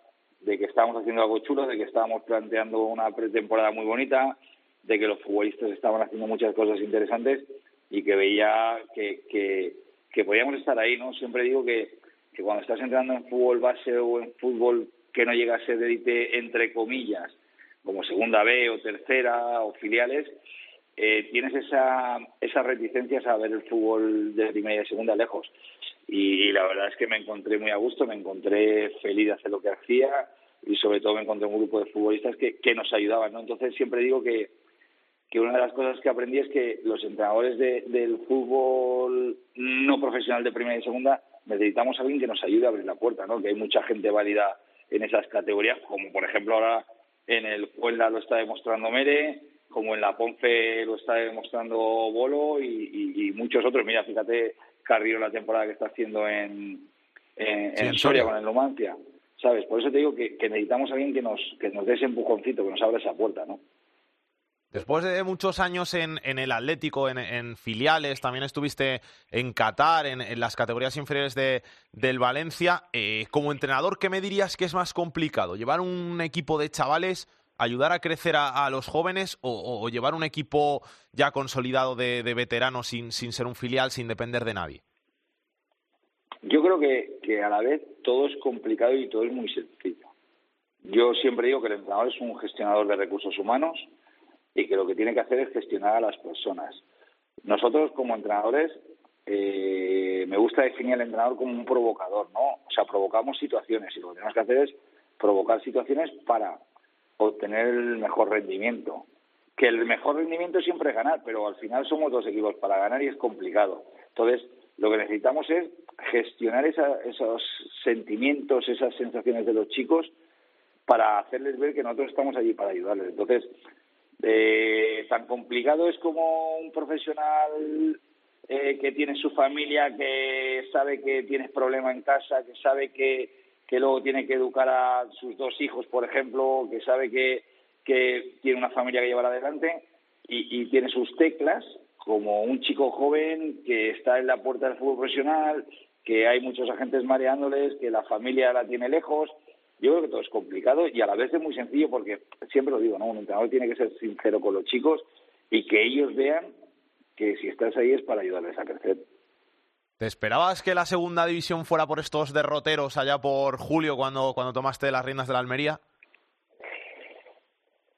de que estábamos haciendo algo chulo, de que estábamos planteando una pretemporada muy bonita, de que los futbolistas estaban haciendo muchas cosas interesantes y que veía que, que, que podíamos estar ahí, ¿no? Siempre digo que, que cuando estás entrando en fútbol base o en fútbol que no llega a ser de entre comillas, como segunda B o tercera o filiales, eh, tienes esa, esas reticencias a ver el fútbol de primera y segunda lejos. Y, la verdad es que me encontré muy a gusto, me encontré feliz de hacer lo que hacía y sobre todo me encontré un grupo de futbolistas que, que nos ayudaban. ¿no? Entonces siempre digo que, que una de las cosas que aprendí es que los entrenadores de, del fútbol no profesional de primera y segunda necesitamos a alguien que nos ayude a abrir la puerta, ¿no? que hay mucha gente válida en esas categorías, como por ejemplo ahora en el Puebla lo está demostrando Mere, como en la Ponce lo está demostrando Bolo y, muchos otros. Mira, fíjate Carrillo la temporada que está haciendo en, en, Soria con el Numancia. ¿sabes? Por eso te digo que, necesitamos a alguien que nos, que nos dé ese empujoncito, que nos abra esa puerta, ¿no? Después de muchos años en, en el Atlético, en, filiales, también estuviste en Qatar, en, las categorías inferiores de, del Valencia. Eh, como entrenador, ¿qué me dirías que es más complicado? ¿Llevar un equipo de chavales, ayudar a crecer a, los jóvenes o, llevar un equipo ya consolidado de, veteranos sin, sin ser un filial, sin depender de nadie? Yo creo que, que a la vez todo es complicado y todo es muy sencillo. Yo siempre digo que el entrenador es un gestionador de recursos humanos y que lo que tiene que hacer es gestionar a las personas. Nosotros como entrenadores eh, me gusta definir al entrenador como un provocador, ¿no? O sea, provocamos situaciones y lo que tenemos que hacer es provocar situaciones para obtener el mejor rendimiento. Que el mejor rendimiento siempre es ganar, pero al final somos dos equipos para ganar y es complicado. Entonces, lo que necesitamos es gestionar esos sentimientos, esas sensaciones de los chicos para hacerles ver que nosotros estamos allí para ayudarles. Entonces, eh, tan complicado es como un profesional eh, que tiene su familia, que sabe que tienes problema en casa, que sabe que, que luego tiene que educar a sus dos hijos, por ejemplo, que sabe que, que tiene una familia que llevar adelante y, y tiene sus teclas, como un chico joven que está en la puerta del fútbol profesional, que hay muchos agentes mareándoles, que la familia la tiene lejos. Yo creo que todo es complicado y a la vez es muy sencillo porque siempre lo digo, ¿no? Un entrenador tiene que ser sincero con los chicos y que ellos vean que si estás ahí es para ayudarles a crecer. ¿Te esperabas que la segunda división fuera por estos derroteros allá por julio cuando, cuando tomaste las riendas de la Almería?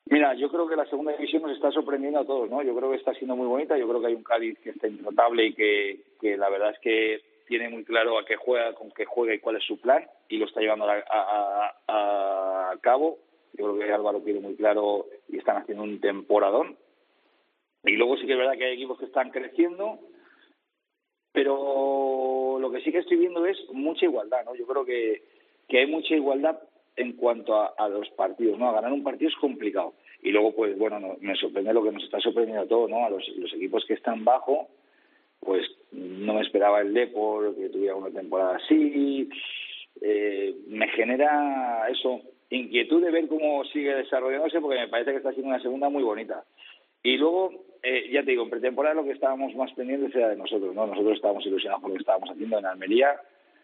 Mira, yo creo que la segunda división nos está sorprendiendo a todos, ¿no? Yo creo que está siendo muy bonita, yo creo que hay un Cádiz que está intratable y que, la verdad es que tiene muy claro a qué juega, con qué juega y cuál es su plan y lo está llevando a, cabo. Yo creo que Álvaro tiene muy claro y están haciendo un temporadón. Y luego sí que es verdad que hay equipos que están creciendo, pero lo que sí que estoy viendo es mucha igualdad, ¿no? Yo creo que, que hay mucha igualdad en cuanto a, los partidos, ¿no? A ganar un partido es complicado. Y luego, pues bueno, me sorprende lo que nos está sorprendiendo a todos, ¿no? A los, los equipos que están bajo, pues no me esperaba el Depor que tuviera una temporada así. Eh, me genera eso, inquietud de ver cómo sigue desarrollándose porque me parece que está siendo una segunda muy bonita. Y luego, eh, ya te digo, en pretemporada lo que estábamos más pendientes era de nosotros, ¿no? Nosotros estábamos ilusionados por lo que estábamos haciendo en Almería,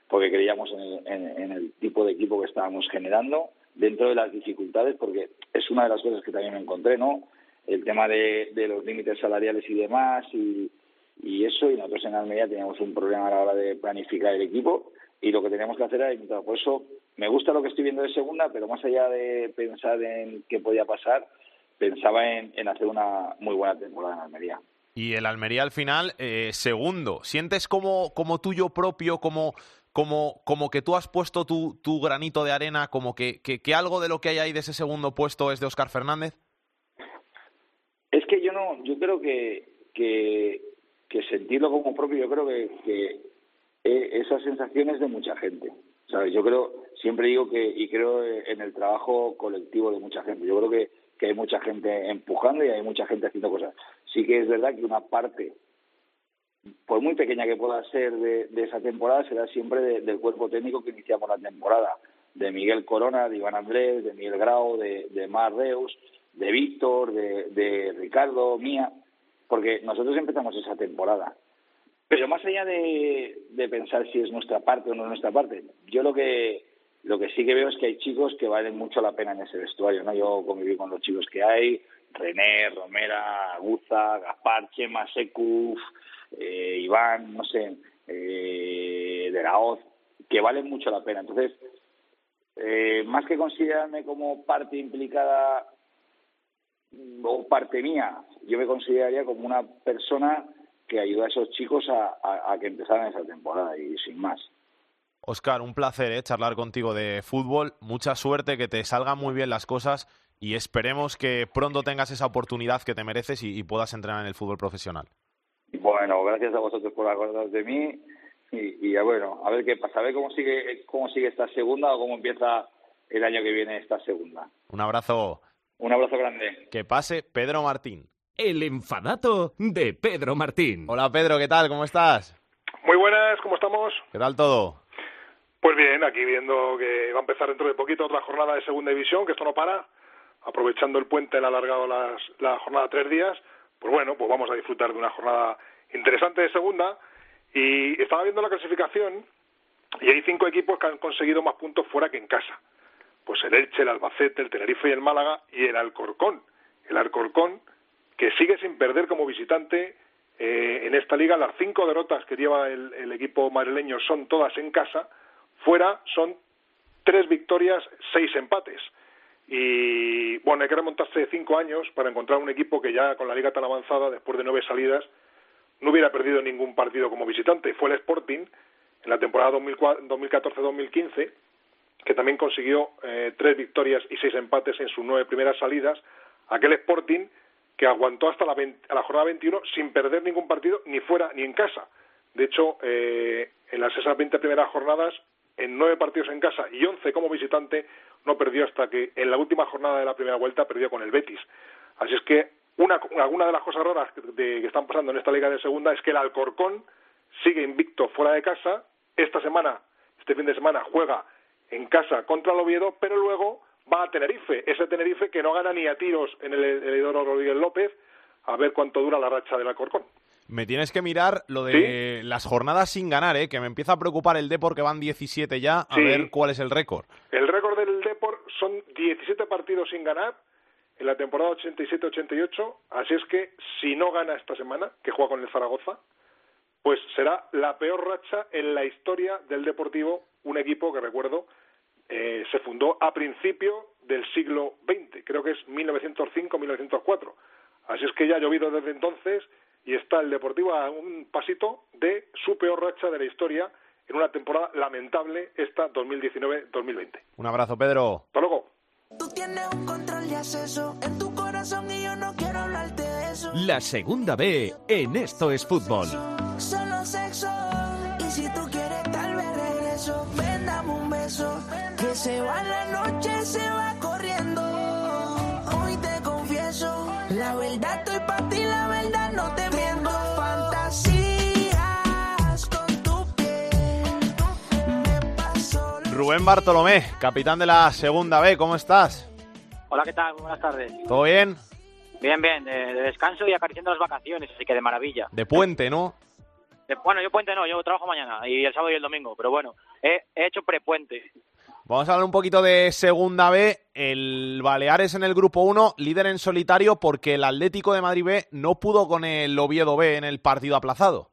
porque creíamos en el, en el tipo de equipo que estábamos generando, dentro de las dificultades, porque es una de las cosas que también me encontré, ¿no? El tema de, de los límites salariales y demás, y, y eso, y nosotros en Almería teníamos un problema a la hora de planificar el equipo y lo que teníamos que hacer era intentar. Por eso me gusta lo que estoy viendo de segunda, pero más allá de pensar en qué podía pasar, pensaba en, en hacer una muy buena temporada en Almería. Y el Almería al final, eh, segundo. ¿Sientes como, como tuyo propio, como, como, como que tú has puesto tu, tu granito de arena, como que, que, que algo de lo que hay ahí de ese segundo puesto es de Oscar Fernández? Es que yo no, yo creo que, que que sentirlo como propio, yo creo que, que e, esa sensación es de mucha gente. ¿sabes? Yo creo, siempre digo que, y creo en el trabajo colectivo de mucha gente. Yo creo que, que hay mucha gente empujando y hay mucha gente haciendo cosas. Sí que es verdad que una parte, por muy pequeña que pueda ser de, esa temporada, será siempre del cuerpo técnico que iniciamos la temporada. De Miguel Corona, de Iván Andrés, de Miguel Grau, de, de Mar Reus, de Víctor, de, de Ricardo, mía porque nosotros empezamos esa temporada. Pero más allá de, de, pensar si es nuestra parte o no es nuestra parte, yo lo que lo que sí que veo es que hay chicos que valen mucho la pena en ese vestuario, ¿no? Yo conviví con los chicos que hay, René, Romera, Aguza, Gaspar, Chema, eh, Iván, no sé, eh, de la Hoz, que valen mucho la pena. Entonces, eh, más que considerarme como parte implicada o parte mía, yo me consideraría como una persona que ayuda a esos chicos a, que empezaran esa temporada y sin más. Oscar, un placer ¿eh? charlar contigo de fútbol. Mucha suerte, que te salgan muy bien las cosas y esperemos que pronto tengas esa oportunidad que te mereces y, puedas entrenar en el fútbol profesional. Bueno, gracias a vosotros por acordaros de mí y, y bueno, a ver qué pasa, a ver cómo sigue, cómo sigue esta segunda o cómo empieza el año que viene esta segunda. Un abrazo. Un abrazo grande. Que pase Pedro Martín. El enfadato de Pedro Martín. Hola Pedro, ¿qué tal? ¿Cómo estás? Muy buenas, ¿cómo estamos? ¿Qué tal todo? Pues bien, aquí viendo que va a empezar dentro de poquito otra jornada de segunda división, que esto no para, aprovechando el puente, le ha alargado las, la jornada tres días, pues bueno, pues vamos a disfrutar de una jornada interesante de segunda. Y estaba viendo la clasificación y hay cinco equipos que han conseguido más puntos fuera que en casa. Pues el Elche, el Albacete, el Tenerife y el Málaga y el Alcorcón. El Alcorcón que sigue sin perder como visitante eh, en esta liga. Las cinco derrotas que lleva el, el equipo madrileño son todas en casa. Fuera son tres victorias, seis empates. Y bueno, hay que remontarse cinco años para encontrar un equipo que ya con la liga tan avanzada, después de nueve salidas, no hubiera perdido ningún partido como visitante. Fue el Sporting en la temporada 2014-2015, que también consiguió eh, tres victorias y seis empates en sus nueve primeras salidas. Aquel Sporting que aguantó hasta la, a la jornada 21 sin perder ningún partido ni fuera ni en casa. De hecho, eh, en las esas 20 primeras jornadas, en nueve partidos en casa y once como visitante, no perdió hasta que en la última jornada de la primera vuelta perdió con el Betis. Así es que una, alguna de las cosas raras que, que están pasando en esta liga de segunda es que el Alcorcón sigue invicto fuera de casa. Esta semana, este fin de semana, juega en casa contra el Oviedo, pero luego va a Tenerife, ese Tenerife que no gana ni a tiros en el Heredoro Rodríguez López, a ver cuánto dura la racha del Alcorcón. Me tienes que mirar lo de las jornadas sin ganar, ¿eh? que me empieza a preocupar el Depor, que van 17 ya, a Sí. ver cuál es el récord. El récord del Depor son 17 partidos sin ganar en la temporada 87-88, así es que si no gana esta semana, que juega con el Zaragoza, pues será la peor racha en la historia del Deportivo, un equipo que recuerdo eh, se fundó a principio del siglo XX, creo que es 1905-1904. Así es que ya ha llovido desde entonces y está el Deportivo a un pasito de su peor racha de la historia en una temporada lamentable esta 2019-2020. Un abrazo, Pedro. Hasta luego. Tú tienes un control de acceso en tu corazón y yo no quiero hablarte de eso. La segunda B en Esto es Fútbol. Estoy para ti, la verdad no te miento. Fantasías con tu piel. Me paso Rubén Bartolomé, capitán de la segunda B, ¿cómo estás? Hola, ¿qué tal? Buenas tardes. ¿Todo bien? Bien, bien, de, de descanso y acariciando las vacaciones, así que de maravilla. De puente, ¿no? De- bueno, yo puente no, yo trabajo mañana y el sábado y el domingo, pero bueno, he, he hecho prepuente. Vamos a hablar un poquito de segunda B. El Baleares en el grupo 1, líder en solitario porque el Atlético de Madrid B no pudo con el Oviedo B en el partido aplazado.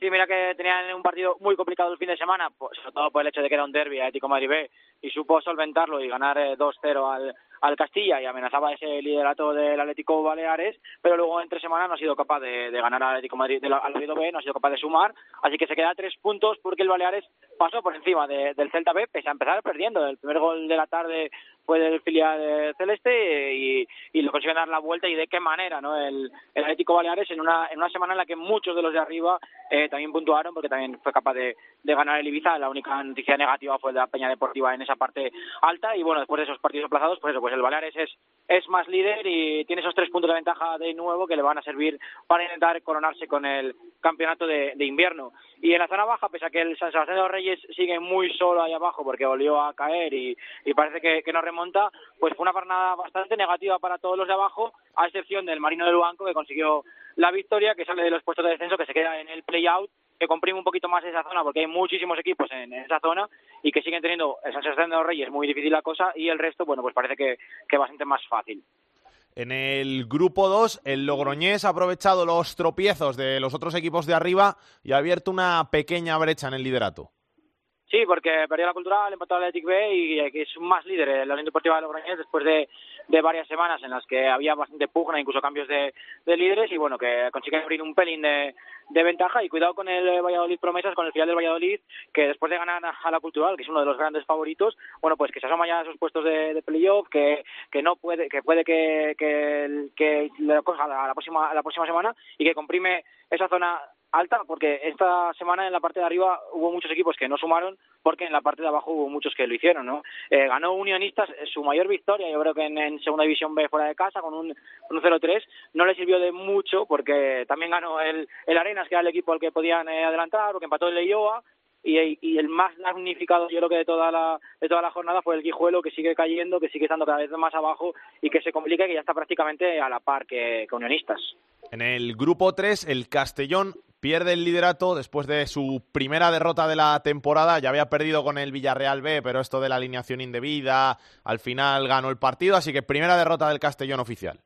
Sí, mira que tenían un partido muy complicado el fin de semana, pues, sobre todo por el hecho de que era un derby Atlético Madrid B, y supo solventarlo y ganar eh, 2-0 al, al Castilla y amenazaba ese liderato del Atlético Baleares, pero luego en tres semanas no ha sido capaz de, de ganar al Atlético Madrid, al Oviedo B, no ha sido capaz de sumar, así que se queda a tres puntos porque el Baleares pasó por encima de- del Celta B, pese a empezar perdiendo. El primer gol de la tarde fue del filial celeste eh, y, lo consiguió dar la vuelta y de qué manera, ¿no? El, el Atlético Baleares en una, en una semana en la que muchos de los de arriba eh, también puntuaron porque también fue capaz de, de ganar el Ibiza. La única noticia negativa fue de la Peña Deportiva en esa parte alta y bueno, después de esos partidos aplazados, pues eso, pues el Baleares es, es más líder y tiene esos tres puntos de ventaja de nuevo que le van a servir para intentar coronarse con el campeonato de, de invierno. Y en la zona baja, pese a que el San Sebastián de los Reyes sigue muy solo ahí abajo porque volvió a caer y, y parece que, que no remonta, pues fue una jornada bastante negativa para todos los de abajo, a excepción del Marino del Banco que consiguió la victoria, que sale de los puestos de descenso, que se queda en el play-out, que comprime un poquito más esa zona porque hay muchísimos equipos en, esa zona y que siguen teniendo el San Sebastián de los Reyes muy difícil la cosa y el resto, bueno, pues parece que, que bastante más fácil. En el grupo 2, el Logroñés ha aprovechado los tropiezos de los otros equipos de arriba y ha abierto una pequeña brecha en el liderato. Sí, porque perdió la cultural, empató al Athletic B y eh, es más líder en la Unión Deportiva de Logroñés después de, de varias semanas en las que había bastante pugna, incluso cambios de, de líderes y bueno, que consigue abrir un pelín de, ventaja y cuidado con el Valladolid Promesas, con el final del Valladolid, que después de ganar a, la cultural, que es uno de los grandes favoritos, bueno, pues que se asoma ya a esos puestos de, playoff, que, que no puede, que puede que, que, que la, la próxima, la próxima semana y que comprime esa zona alta porque esta semana en la parte de arriba hubo muchos equipos que no sumaron porque en la parte de abajo hubo muchos que lo hicieron no Eh, ganó Unionistas eh, su mayor victoria yo creo que en, segunda división B fuera de casa con un, un 0-3 no le sirvió de mucho porque también ganó el, el Arenas que era el equipo al que podían eh, adelantar porque empató el Leioa y, el más damnificado yo creo que de toda la de toda la jornada fue el Guijuelo que sigue cayendo, que sigue estando cada vez más abajo y que se complica y que ya está prácticamente a la par que, que Unionistas. En el grupo 3, el Castellón pierde el liderato después de su primera derrota de la temporada. Ya había perdido con el Villarreal B, pero esto de la alineación indebida, al final ganó el partido, así que primera derrota del Castellón oficial.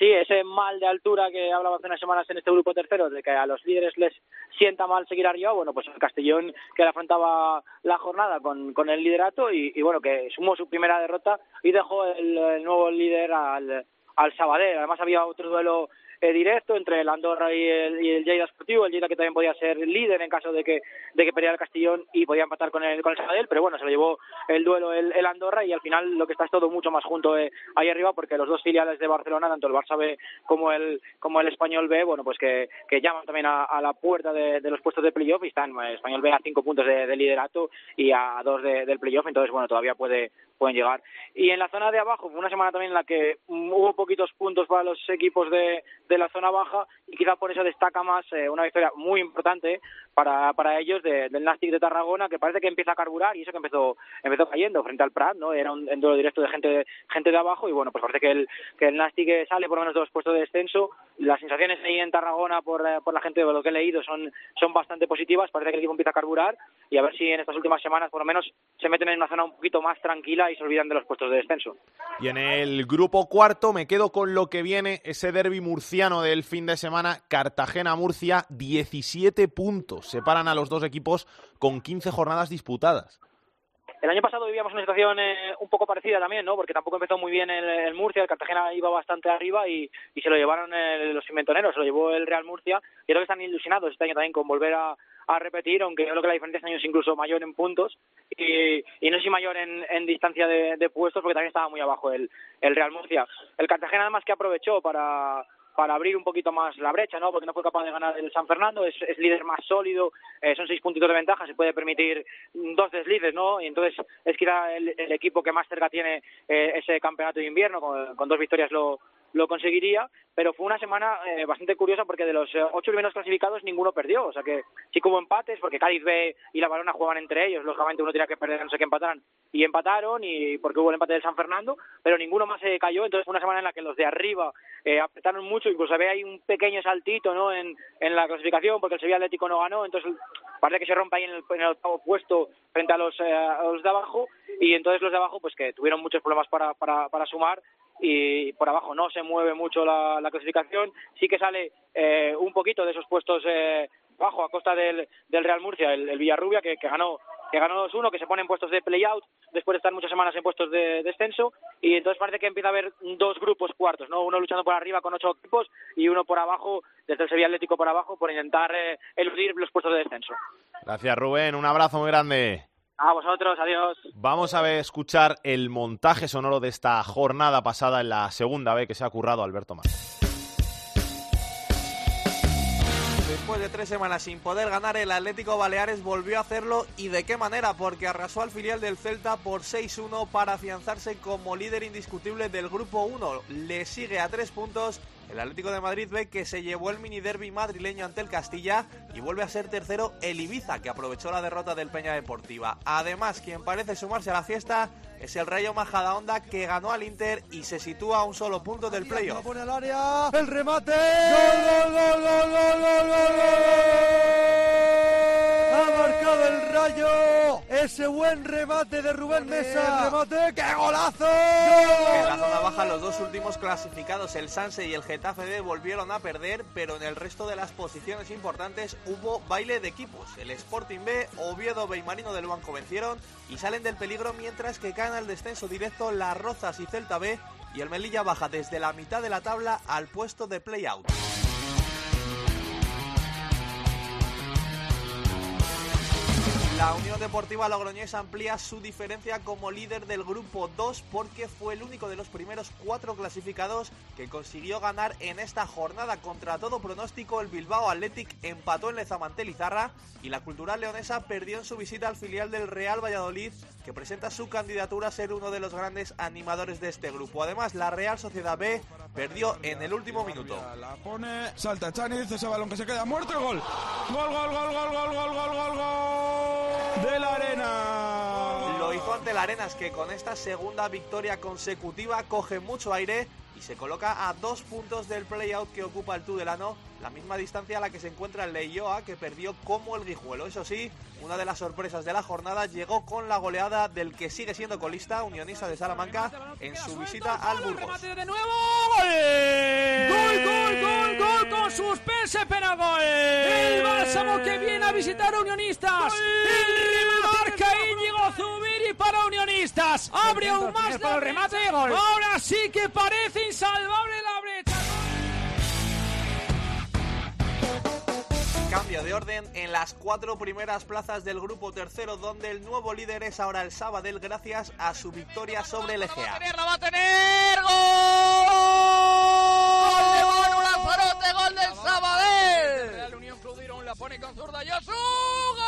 Sí, ese mal de altura que hablaba hace unas semanas en este grupo tercero, de que a los líderes les sienta mal seguir arriba, bueno, pues el Castellón que afrontaba la jornada con, con el liderato y, bueno, que sumó su primera derrota y dejó el, nuevo líder al, al Sabadell. Además había otro duelo eh, directo entre el Andorra y el, y el Sportivo, el Lleida que también podía ser líder en caso de que, de que perdiera el Castellón y podía empatar con el, con el Sabadell, pero bueno, se lo llevó el duelo el, Andorra y al final lo que está es todo mucho más junto eh, ahí arriba porque los dos filiales de Barcelona, tanto el Barça B como el, como el Español B, bueno, pues que, que llaman también a, la puerta de, los puestos de playoff y están el Español B a cinco puntos de, de liderato y a dos de, del playoff, entonces bueno, todavía puede, pueden llegar. Y en la zona de abajo fue una semana también en la que hubo poquitos puntos para los equipos de, de la zona baja y quizá por eso destaca más eh, una victoria muy importante para, para ellos del Nastic de Tarragona que parece que empieza a carburar y eso que empezó empezó cayendo frente al Prat, ¿no? Era un, duelo directo de gente gente de abajo y bueno, pues parece que el que el Nastic sale por lo menos de los puestos de descenso. Las sensaciones ahí en Tarragona por, eh, por la gente de lo que he leído son son bastante positivas, parece que el equipo empieza a carburar y a ver si en estas últimas semanas por lo menos se meten en una zona un poquito más tranquila y se olvidan de los puestos de descenso. Y en el grupo cuarto me quedo con lo que viene ese derby murciano del fin de semana, Cartagena-Murcia, 17 puntos. Separan a los dos equipos con 15 jornadas disputadas. El año pasado vivíamos una situación eh, un poco parecida también, ¿no? Porque tampoco empezó muy bien el, Murcia, el Cartagena iba bastante arriba y, se lo llevaron los inventoneros, se lo llevó el Real Murcia. Y creo que están ilusionados este año también con volver a, a repetir, aunque yo creo que la diferencia este año es incluso mayor en puntos y, y no sé si mayor en, en distancia de, de, puestos porque también estaba muy abajo el, el Real Murcia. El Cartagena además que aprovechó para para abrir un poquito más la brecha, ¿no? Porque no fue capaz de ganar el San Fernando, es, líder más sólido, eh, son seis puntitos de ventaja, se puede permitir dos deslices, ¿no? Y entonces es quizá el, el equipo que más cerca tiene eh, ese campeonato de invierno, con, con dos victorias lo, lo conseguiría, pero fue una semana eh, bastante curiosa porque de los eh, ocho primeros clasificados ninguno perdió, o sea que sí hubo empates porque Cádiz B y la Balona jugaban entre ellos, lógicamente uno tenía que perder, no sé qué empataran, y empataron y porque hubo el empate del San Fernando, pero ninguno más se cayó, entonces fue una semana en la que los de arriba eh, apretaron mucho, incluso había ahí un pequeño saltito ¿no? en, en la clasificación porque el Sevilla Atlético no ganó, entonces parece que se rompe ahí en el, en el octavo puesto frente a los, eh, los de abajo. Y entonces los de abajo pues que tuvieron muchos problemas para, para, para sumar y por abajo no se mueve mucho la, la clasificación, sí que sale eh, un poquito de esos puestos eh, bajo a costa del, del Real Murcia, el, Villarrubia que, que ganó que ganó 2-1, que se pone en puestos de play-out después de estar muchas semanas en puestos de descenso y entonces parece que empieza a haber dos grupos cuartos, ¿no? Uno luchando por arriba con ocho equipos y uno por abajo, desde el Sevilla Atlético por abajo, por intentar eh, eludir los puestos de descenso. Gracias Rubén, un abrazo muy grande. A vosotros, adiós. Vamos a ver, escuchar el montaje sonoro de esta jornada pasada en la segunda vez que se ha currado Alberto Mar. Después de tres semanas sin poder ganar, el Atlético Baleares volvió a hacerlo y de qué manera, porque arrasó al filial del Celta por 6-1 para afianzarse como líder indiscutible del Grupo 1. Le sigue a tres puntos el Atlético de Madrid ve que se llevó el mini derby madrileño ante el Castilla y vuelve a ser tercero el Ibiza, que aprovechó la derrota del Peña Deportiva. Además, quien parece sumarse a la fiesta es el Rayo Majadahonda que ganó al Inter y se sitúa a un solo punto del playoff. Pone al área, el remate. ¡Gol, gol, gol, gol, gol, gol, gol! Ha marcado el Rayo. Ese buen remate de Rubén Mesa. remate, qué golazo. En la zona baja los dos últimos clasificados, el Sanse y el Getafe B, volvieron a perder, pero en el resto de las posiciones importantes hubo baile de equipos. El Sporting B, Oviedo B y Marino del Banco vencieron y salen del peligro mientras que caen al descenso directo Las Rozas y Celta B y el Melilla baja desde la mitad de la tabla al puesto de play-out. La Unión Deportiva Logroñés amplía su diferencia como líder del grupo 2 porque fue el único de los primeros cuatro clasificados que consiguió ganar en esta jornada. Contra todo pronóstico, el Bilbao Athletic empató en Lezamantel Lizarra y la Cultural Leonesa perdió en su visita al filial del Real Valladolid que presenta su candidatura a ser uno de los grandes animadores de este grupo. Además, la Real Sociedad B perdió en el último minuto. La pone, salta Chaniz, ese balón que se queda muerto, gol. Gol, gol, gol, gol, gol, gol, gol, gol. De la arena. Lo hizo ante la arena es que con esta segunda victoria consecutiva coge mucho aire y se coloca a dos puntos del playout que ocupa el Tudelano, la misma distancia a la que se encuentra el Leioa, que perdió como el Guijuelo. Eso sí, una de las sorpresas de la jornada llegó con la goleada del que sigue siendo colista, Unionista de Salamanca, en su visita al Burgos. de nuevo, gol. Gol, gol, gol, gol con suspense, pena gol. A visitar a Unionistas. El remate marca Íñigo Zubiri para Unionistas. Abre aún más para el remate y gol. Ahora sí que parece insalvable la brecha. Cambio de orden en las cuatro primeras plazas del grupo tercero, donde el nuevo líder es ahora el Sabadell, gracias a su victoria sobre el Egea. ¡La va a tener! ¡Gol! ¡Gol la pone con zurda Yosu. ¡Gol!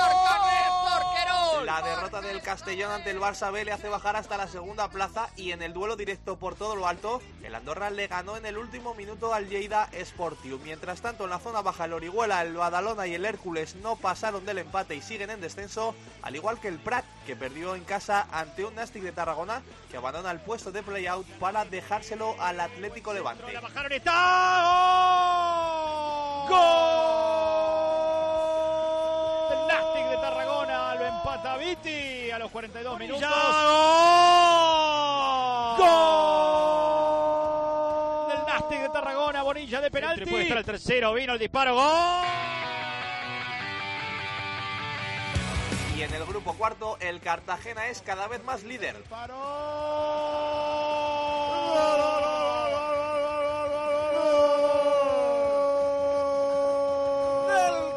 ¡Marca Néstor Querol! La derrota del Castellón ante el Barça B le hace bajar hasta la segunda plaza y en el duelo directo por todo lo alto, el Andorra le ganó en el último minuto al Lleida Sportiu. Mientras tanto, en la zona baja, el Orihuela, el Badalona y el Hércules no pasaron del empate y siguen en descenso, al igual que el Prat, que perdió en casa ante un Nastic de Tarragona, que abandona el puesto de playout para dejárselo al Atlético Levante. La bajaron y está. ¡Gol! El Nastic de Tarragona lo empata Viti a los 42 minutos. ¡Gol! Del Nastic de Tarragona, Bonilla de penalti. Puede estar el tercero, vino el disparo, gol. Y en el grupo cuarto, el Cartagena es cada vez más líder. del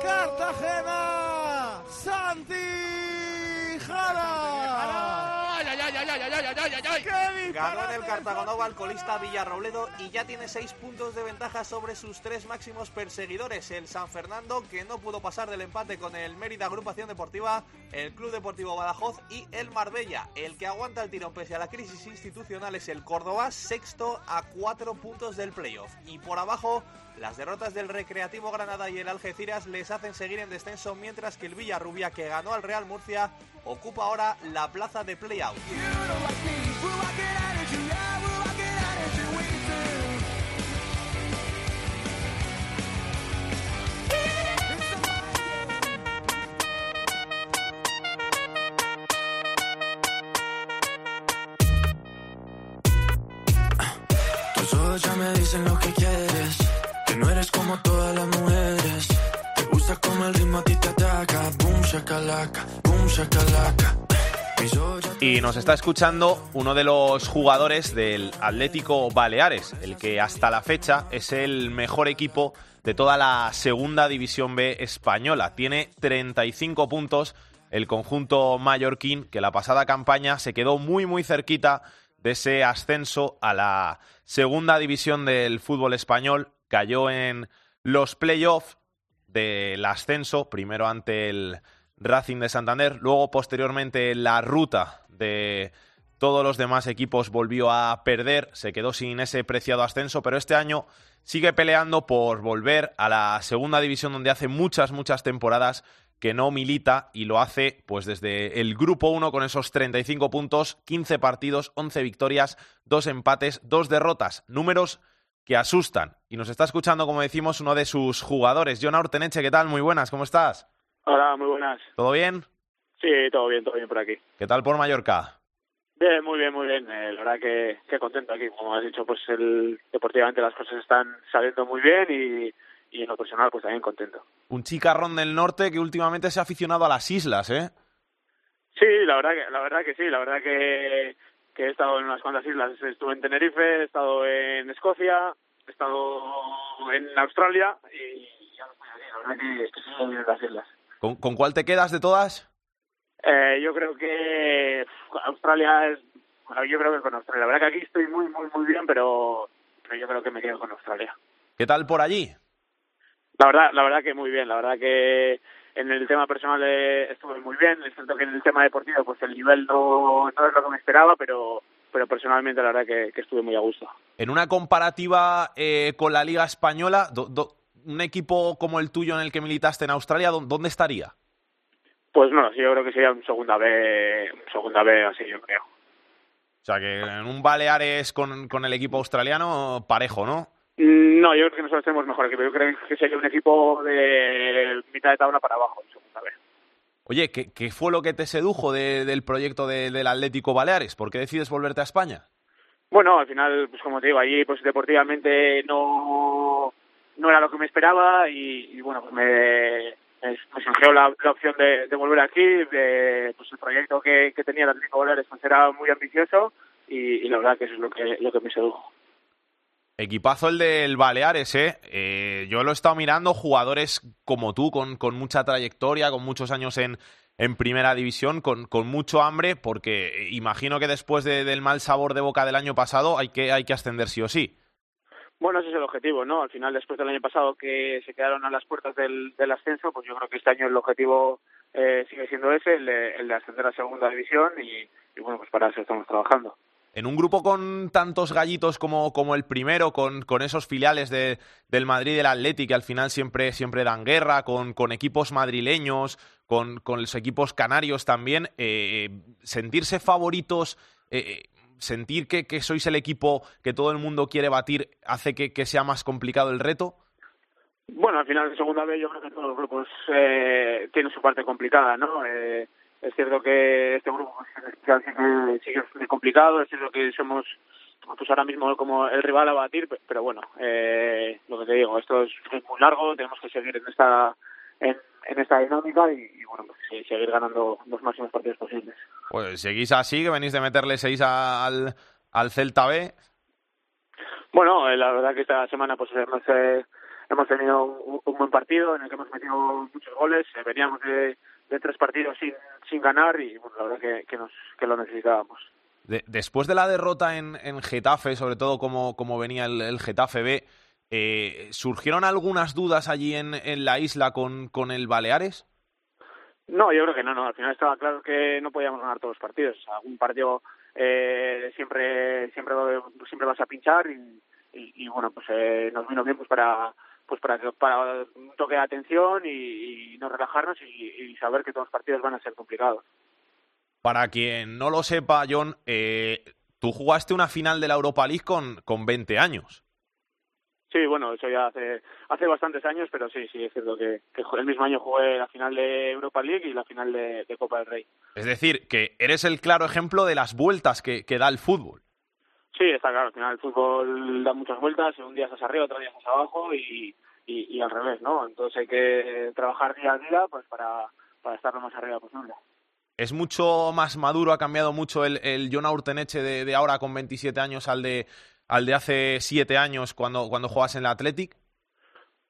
Cartagena, Santi Jara ay, ay, ay! ¡Qué Ganó en el Cartagonova al colista Villarrobledo y ya tiene 6 puntos de ventaja sobre sus tres máximos perseguidores. El San Fernando, que no pudo pasar del empate con el Mérida Agrupación Deportiva, el Club Deportivo Badajoz y el Marbella. El que aguanta el tirón pese a la crisis institucional es el Córdoba, sexto a 4 puntos del playoff. Y por abajo, las derrotas del Recreativo Granada y el Algeciras les hacen seguir en descenso, mientras que el Villarrubia, que ganó al Real Murcia, ocupa ahora la plaza de playout. Lo que quieres. Que no eres como todas las mujeres. Te como el ritmo Y nos está escuchando uno de los jugadores del Atlético Baleares, el que hasta la fecha es el mejor equipo de toda la segunda división B española. Tiene 35 puntos el conjunto mallorquín, que la pasada campaña se quedó muy muy cerquita de ese ascenso a la segunda división del fútbol español. Cayó en los playoffs del ascenso, primero ante el Racing de Santander, luego posteriormente la ruta de todos los demás equipos volvió a perder, se quedó sin ese preciado ascenso, pero este año sigue peleando por volver a la segunda división donde hace muchas, muchas temporadas que no milita y lo hace pues desde el grupo 1 con esos 35 puntos, 15 partidos, 11 victorias, 2 empates, 2 derrotas, números que asustan. Y nos está escuchando, como decimos, uno de sus jugadores, John Orteneche, ¿qué tal? Muy buenas, ¿cómo estás? Hola, muy buenas. ¿Todo bien? Sí, todo bien, todo bien por aquí. ¿Qué tal por Mallorca? Bien, muy bien, muy bien. Eh, la verdad que, que contento aquí. Como has dicho, pues el, deportivamente las cosas están saliendo muy bien y, y en lo personal pues también contento. Un chicarrón del norte que últimamente se ha aficionado a las islas, ¿eh? Sí, la verdad que, la verdad que sí, la verdad que, que he estado en unas cuantas islas. Estuve en Tenerife, he estado en Escocia, he estado en Australia y ya estoy. La verdad que, sí, en las islas. ¿Con, con cuál te quedas de todas? Eh, yo creo que Australia es. bueno, yo creo que con Australia. La verdad que aquí estoy muy, muy, muy bien, pero, pero yo creo que me quedo con Australia. ¿Qué tal por allí? La verdad, la verdad que muy bien. La verdad que en el tema personal eh, estuve muy bien. Es cierto que en el tema deportivo, pues el nivel no, no es lo que me esperaba, pero, pero personalmente la verdad que, que estuve muy a gusto. En una comparativa eh, con la Liga Española, do- do- un equipo como el tuyo en el que militaste en Australia, ¿dó- ¿dónde estaría? Pues no, sí, yo creo que sería un segunda B, un segunda B así, yo creo. O sea, que en un Baleares con, con el equipo australiano parejo, ¿no? No, yo creo que nosotros tenemos mejor equipo. Yo creo que sería un equipo de mitad de tabla para abajo, en segunda B. Oye, ¿qué, qué fue lo que te sedujo de- del proyecto de- del Atlético Baleares? ¿Por qué decides volverte a España? Bueno, al final, pues como te digo, allí pues deportivamente no, no era lo que me esperaba y, y, bueno, pues me, me, me surgió la, la opción de, de volver aquí. de, pues el proyecto que, que tenía el Atlético Baleares pues era muy ambicioso y, y la verdad que eso es lo que, lo que me sedujo. Equipazo el del Baleares, ¿eh? Eh, Yo lo he estado mirando, jugadores como tú, con, con mucha trayectoria, con muchos años en, en primera división, con, con mucho hambre, porque imagino que después de- del mal sabor de boca del año pasado hay que, hay que ascender sí o sí. Bueno, ese es el objetivo, ¿no? Al final, después del año pasado que se quedaron a las puertas del, ascenso, pues yo creo que este año el objetivo eh, sigue siendo ese, el de, el de ascender a segunda división y bueno, pues para eso estamos trabajando. En un grupo con tantos gallitos como, como el primero, con, con esos filiales de, del Madrid y del Atleti que al final siempre, siempre dan guerra, con, con equipos madrileños, con, con los equipos canarios también, eh, sentirse favoritos, eh, sentir que, que sois el equipo que todo el mundo quiere batir, hace que, que sea más complicado el reto. Bueno, al final segunda vez yo creo que todos los grupos eh, tienen su parte complicada, ¿no? Eh, es cierto que este grupo pues, en especial sí que, sí que es muy complicado, es cierto que somos pues ahora mismo como el rival a batir, pe- pero bueno, eh, lo que te digo, esto es, muy largo, tenemos que seguir en esta en, en esta dinámica y, y, bueno, pues seguir ganando los máximos partidos posibles. Pues seguís así, que venís de meterle seis al, al Celta B. Bueno, eh, la verdad que esta semana pues hemos, eh, hemos tenido un, un buen partido en el que hemos metido muchos goles. Eh, veníamos de, de tres partidos sin, sin ganar y bueno, la verdad que, que, nos, que lo necesitábamos. De- después de la derrota en, en Getafe, sobre todo como, como venía el, el Getafe B, eh, ¿surgieron algunas dudas allí en, en la isla con, con el Baleares? No, yo creo que no, no. Al final estaba claro que no podíamos ganar todos los partidos. Algún partido eh, siempre siempre siempre vas a pinchar y, y, y, bueno, pues eh, nos vino bien pues para pues para para un toque de atención y, y no relajarnos y, y saber que todos los partidos van a ser complicados. Para quien no lo sepa, John, eh, tú jugaste una final de la Europa League con, con 20 años. Sí, bueno, eso ya hace hace bastantes años, pero sí, sí, es cierto que, que el mismo año jugué la final de Europa League y la final de, de Copa del Rey. Es decir, que eres el claro ejemplo de las vueltas que, que da el fútbol. Sí, está claro, al final el fútbol da muchas vueltas, un día estás arriba, otro día estás abajo y, y, y al revés, ¿no? Entonces hay que trabajar día a día pues para, para estar lo más arriba posible. Es mucho más maduro, ha cambiado mucho el, el John Aurteneche de, de ahora con 27 años al de, al de hace 7 años cuando, cuando juegas en la Athletic.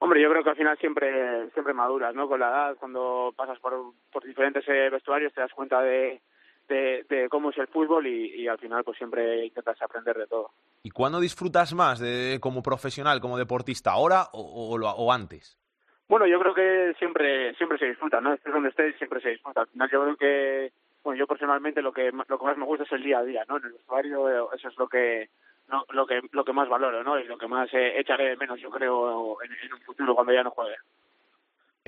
Hombre, yo creo que al final siempre siempre maduras, ¿no? Con la edad, cuando pasas por, por diferentes eh, vestuarios te das cuenta de, de, de cómo es el fútbol y, y al final pues siempre intentas aprender de todo. ¿Y cuándo disfrutas más de, como profesional, como deportista, ahora o, o o antes? Bueno, yo creo que siempre siempre se disfruta, ¿no? Estés donde estés, siempre se disfruta. Al final yo creo que, bueno, yo personalmente lo que lo que más me gusta es el día a día, ¿no? En el vestuario eh, eso es lo que no, lo que lo que más valoro, ¿no? Y lo que más eh, echaré de menos, yo creo, en, en un futuro cuando ya no juegue.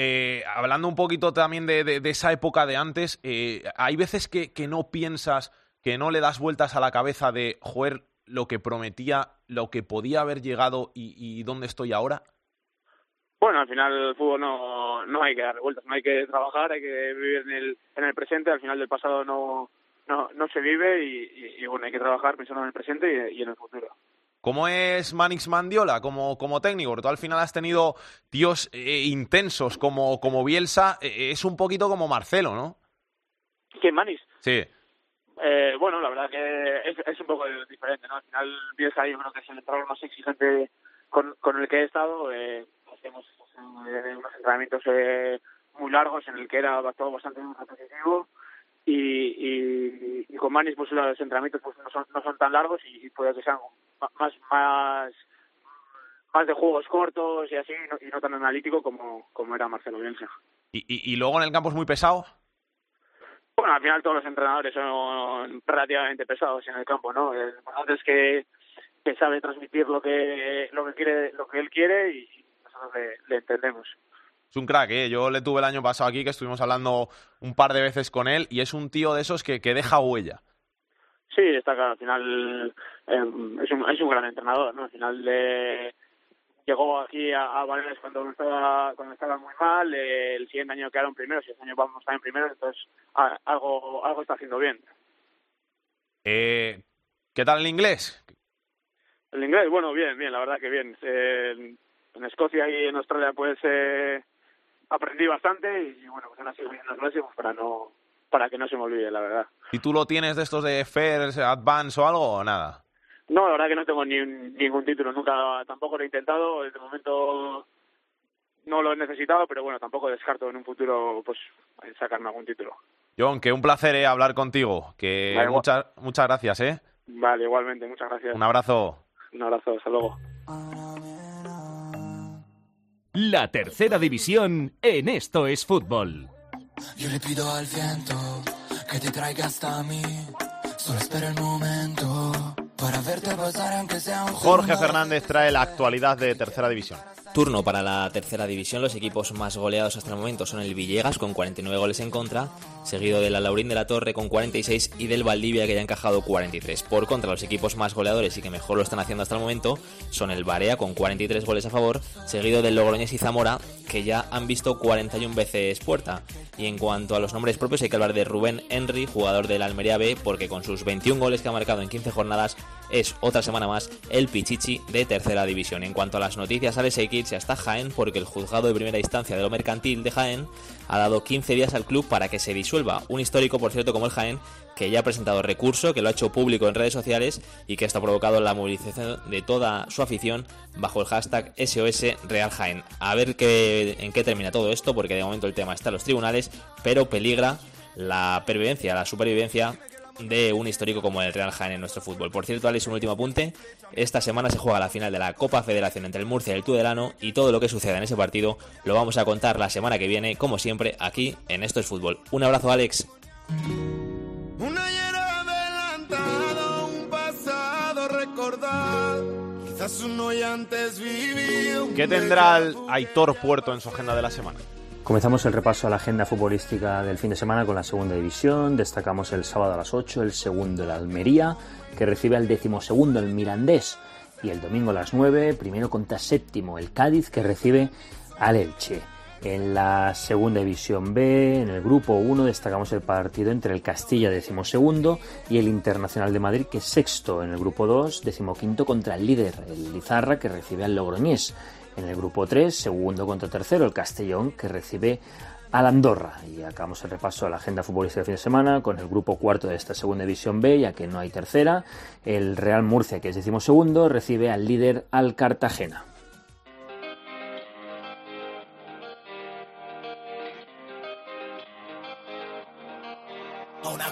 Eh, hablando un poquito también de, esa época de antes, eh, hay veces que, que no piensas, que no le das vueltas a la cabeza de, joder, lo que prometía, lo que podía haber llegado y, dónde estoy ahora. Bueno, al final el fútbol no, no hay que dar vueltas, no hay que trabajar, hay que vivir en el, en el presente, al final del pasado no, no, no se vive y, bueno, hay que trabajar pensando en el presente y en el futuro. ¿Cómo es Manix Mandiola como, como técnico? Porque tú al final has tenido tíos eh, intensos como, como Bielsa, eh, es un poquito como Marcelo, ¿no? ¿Quién, Manis? Sí. Eh, bueno, la verdad que es, es un poco diferente, ¿no? Al final Bielsa yo creo que es el entrenador más exigente con, con el que he estado. Eh, hacemos eh, unos entrenamientos eh, muy largos en el que era todo bastante repetitivo y, y, y con Manis pues los entrenamientos pues no son, no son tan largos y, y puede que sean más más más de juegos cortos y así y no, y no tan analítico como, como era Marcelo Bielsa. Y, y, y luego en el campo es muy pesado. Bueno, al final todos los entrenadores son relativamente pesados en el campo, ¿no? Lo importante es que, que sabe transmitir lo que lo que quiere lo que él quiere y nosotros le, le entendemos. Es un crack, ¿eh? Yo le tuve el año pasado aquí, que estuvimos hablando un par de veces con él, y es un tío de esos que, que deja huella. Sí, está claro, al final es, un, es un gran entrenador, ¿no? Al final eh, llegó aquí a, a Baleares cuando estaba, cuando estaba muy mal, eh, el siguiente año quedaron primeros y este año vamos en primeros, entonces a- algo, algo está haciendo bien. Eh, ¿Qué tal el inglés? El inglés, bueno, bien, bien, la verdad que bien. Eh, en Escocia y en Australia pues eh, aprendí bastante y bueno, pues ahora sigo viendo clases para no para que no se me olvide, la verdad. ¿Título tienes de estos de FAIRS, Advance o algo o nada? No, la verdad que no tengo ni un- ningún título, nunca tampoco lo he intentado, de momento no lo he necesitado, pero bueno, tampoco descarto en un futuro pues sacarme algún título. John, que un placer eh, hablar contigo. Que Vale, muchas, muchas gracias, ¿eh? Vale, igualmente, muchas gracias. Un abrazo. Un abrazo, hasta luego. La tercera división en Esto es Fútbol. Yo le pido al viento que te traiga hasta mí. Solo espera el momento para verte pasar aunque sea un Jorge. Fernández trae la actualidad de Tercera División. Turno para la tercera división. Los equipos más goleados hasta el momento son el Villegas con 49 goles en contra, seguido de la Laurín de la Torre con 46 y del Valdivia que ya ha encajado 43. Por contra, los equipos más goleadores y que mejor lo están haciendo hasta el momento son el Barea con 43 goles a favor, seguido del Logroñés y Zamora que ya han visto 41 veces puerta. Y en cuanto a los nombres propios hay que hablar de Rubén Henry, jugador del Almería B, porque con sus 21 goles que ha marcado en 15 jornadas es otra semana más el Pichichi de tercera división. En cuanto a las noticias, sale Seikirse hasta Jaén porque el juzgado de primera instancia de lo mercantil de Jaén ha dado 15 días al club para que se disuelva. Un histórico, por cierto, como el Jaén, que ya ha presentado recurso, que lo ha hecho público en redes sociales y que esto ha provocado la movilización de toda su afición bajo el hashtag SOS Real Jaén. A ver qué, en qué termina todo esto, porque de momento el tema está en los tribunales, pero peligra la pervivencia, la supervivencia de un histórico como el Real Jaén en nuestro fútbol. Por cierto, Alex, un último apunte. Esta semana se juega la final de la Copa Federación entre el Murcia y el Tudelano y todo lo que suceda en ese partido lo vamos a contar la semana que viene, como siempre, aquí en Esto es Fútbol. Un abrazo, Alex. Un pasado recordar. Quizás antes vivido. ¿Qué tendrá el Aitor Puerto en su agenda de la semana? Comenzamos el repaso a la agenda futbolística del fin de semana con la segunda división. Destacamos el sábado a las 8, el segundo el Almería, que recibe al decimosegundo el Mirandés. Y el domingo a las 9, primero contra séptimo el Cádiz, que recibe al Elche. En la segunda división B, en el grupo 1, destacamos el partido entre el Castilla, decimosegundo, y el Internacional de Madrid, que es sexto. En el grupo 2, decimoquinto contra el líder, el Lizarra, que recibe al Logroñés. En el grupo 3, segundo contra tercero, el Castellón, que recibe al Andorra. Y acabamos el repaso a la agenda futbolística del fin de semana con el grupo cuarto de esta segunda división B, ya que no hay tercera. El Real Murcia, que es decimosegundo, recibe al líder al Cartagena.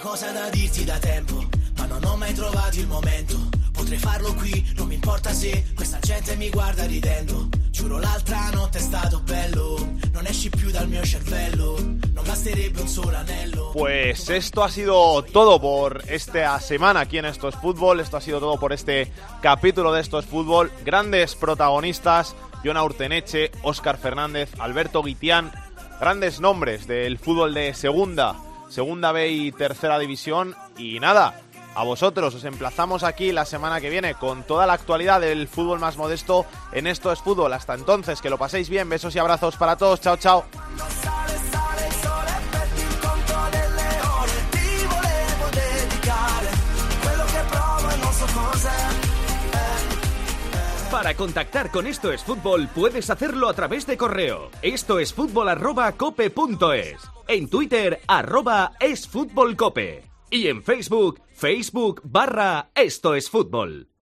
Cosa da dirti da tempo, ma non ho mai trovato il momento. Potrei farlo qui, non mi importa se questa gente mi guarda ridendo. Giuro l'altra notte è stato bello, non esci più dal mio cervello, non basterebbe un solo anello. Pues esto ha sido todo por esta semana aquí en Esto es Fútbol. Esto ha sido todo por este capítulo de Esto es Fútbol. Grandes protagonistas, Jona Urteneche, Óscar Fernández, Alberto Guitián. Grandes nombres del fútbol de segunda, segunda B y tercera división. Y nada, a vosotros os emplazamos aquí la semana que viene con toda la actualidad del fútbol más modesto en Esto es Fútbol. Hasta entonces, que lo paséis bien. Besos y abrazos para todos. Chao, chao. Para contactar con Esto es Fútbol puedes hacerlo a través de correo. Esto es En Twitter arroba es fútbol cope. Y en Facebook, Facebook barra Esto es Fútbol.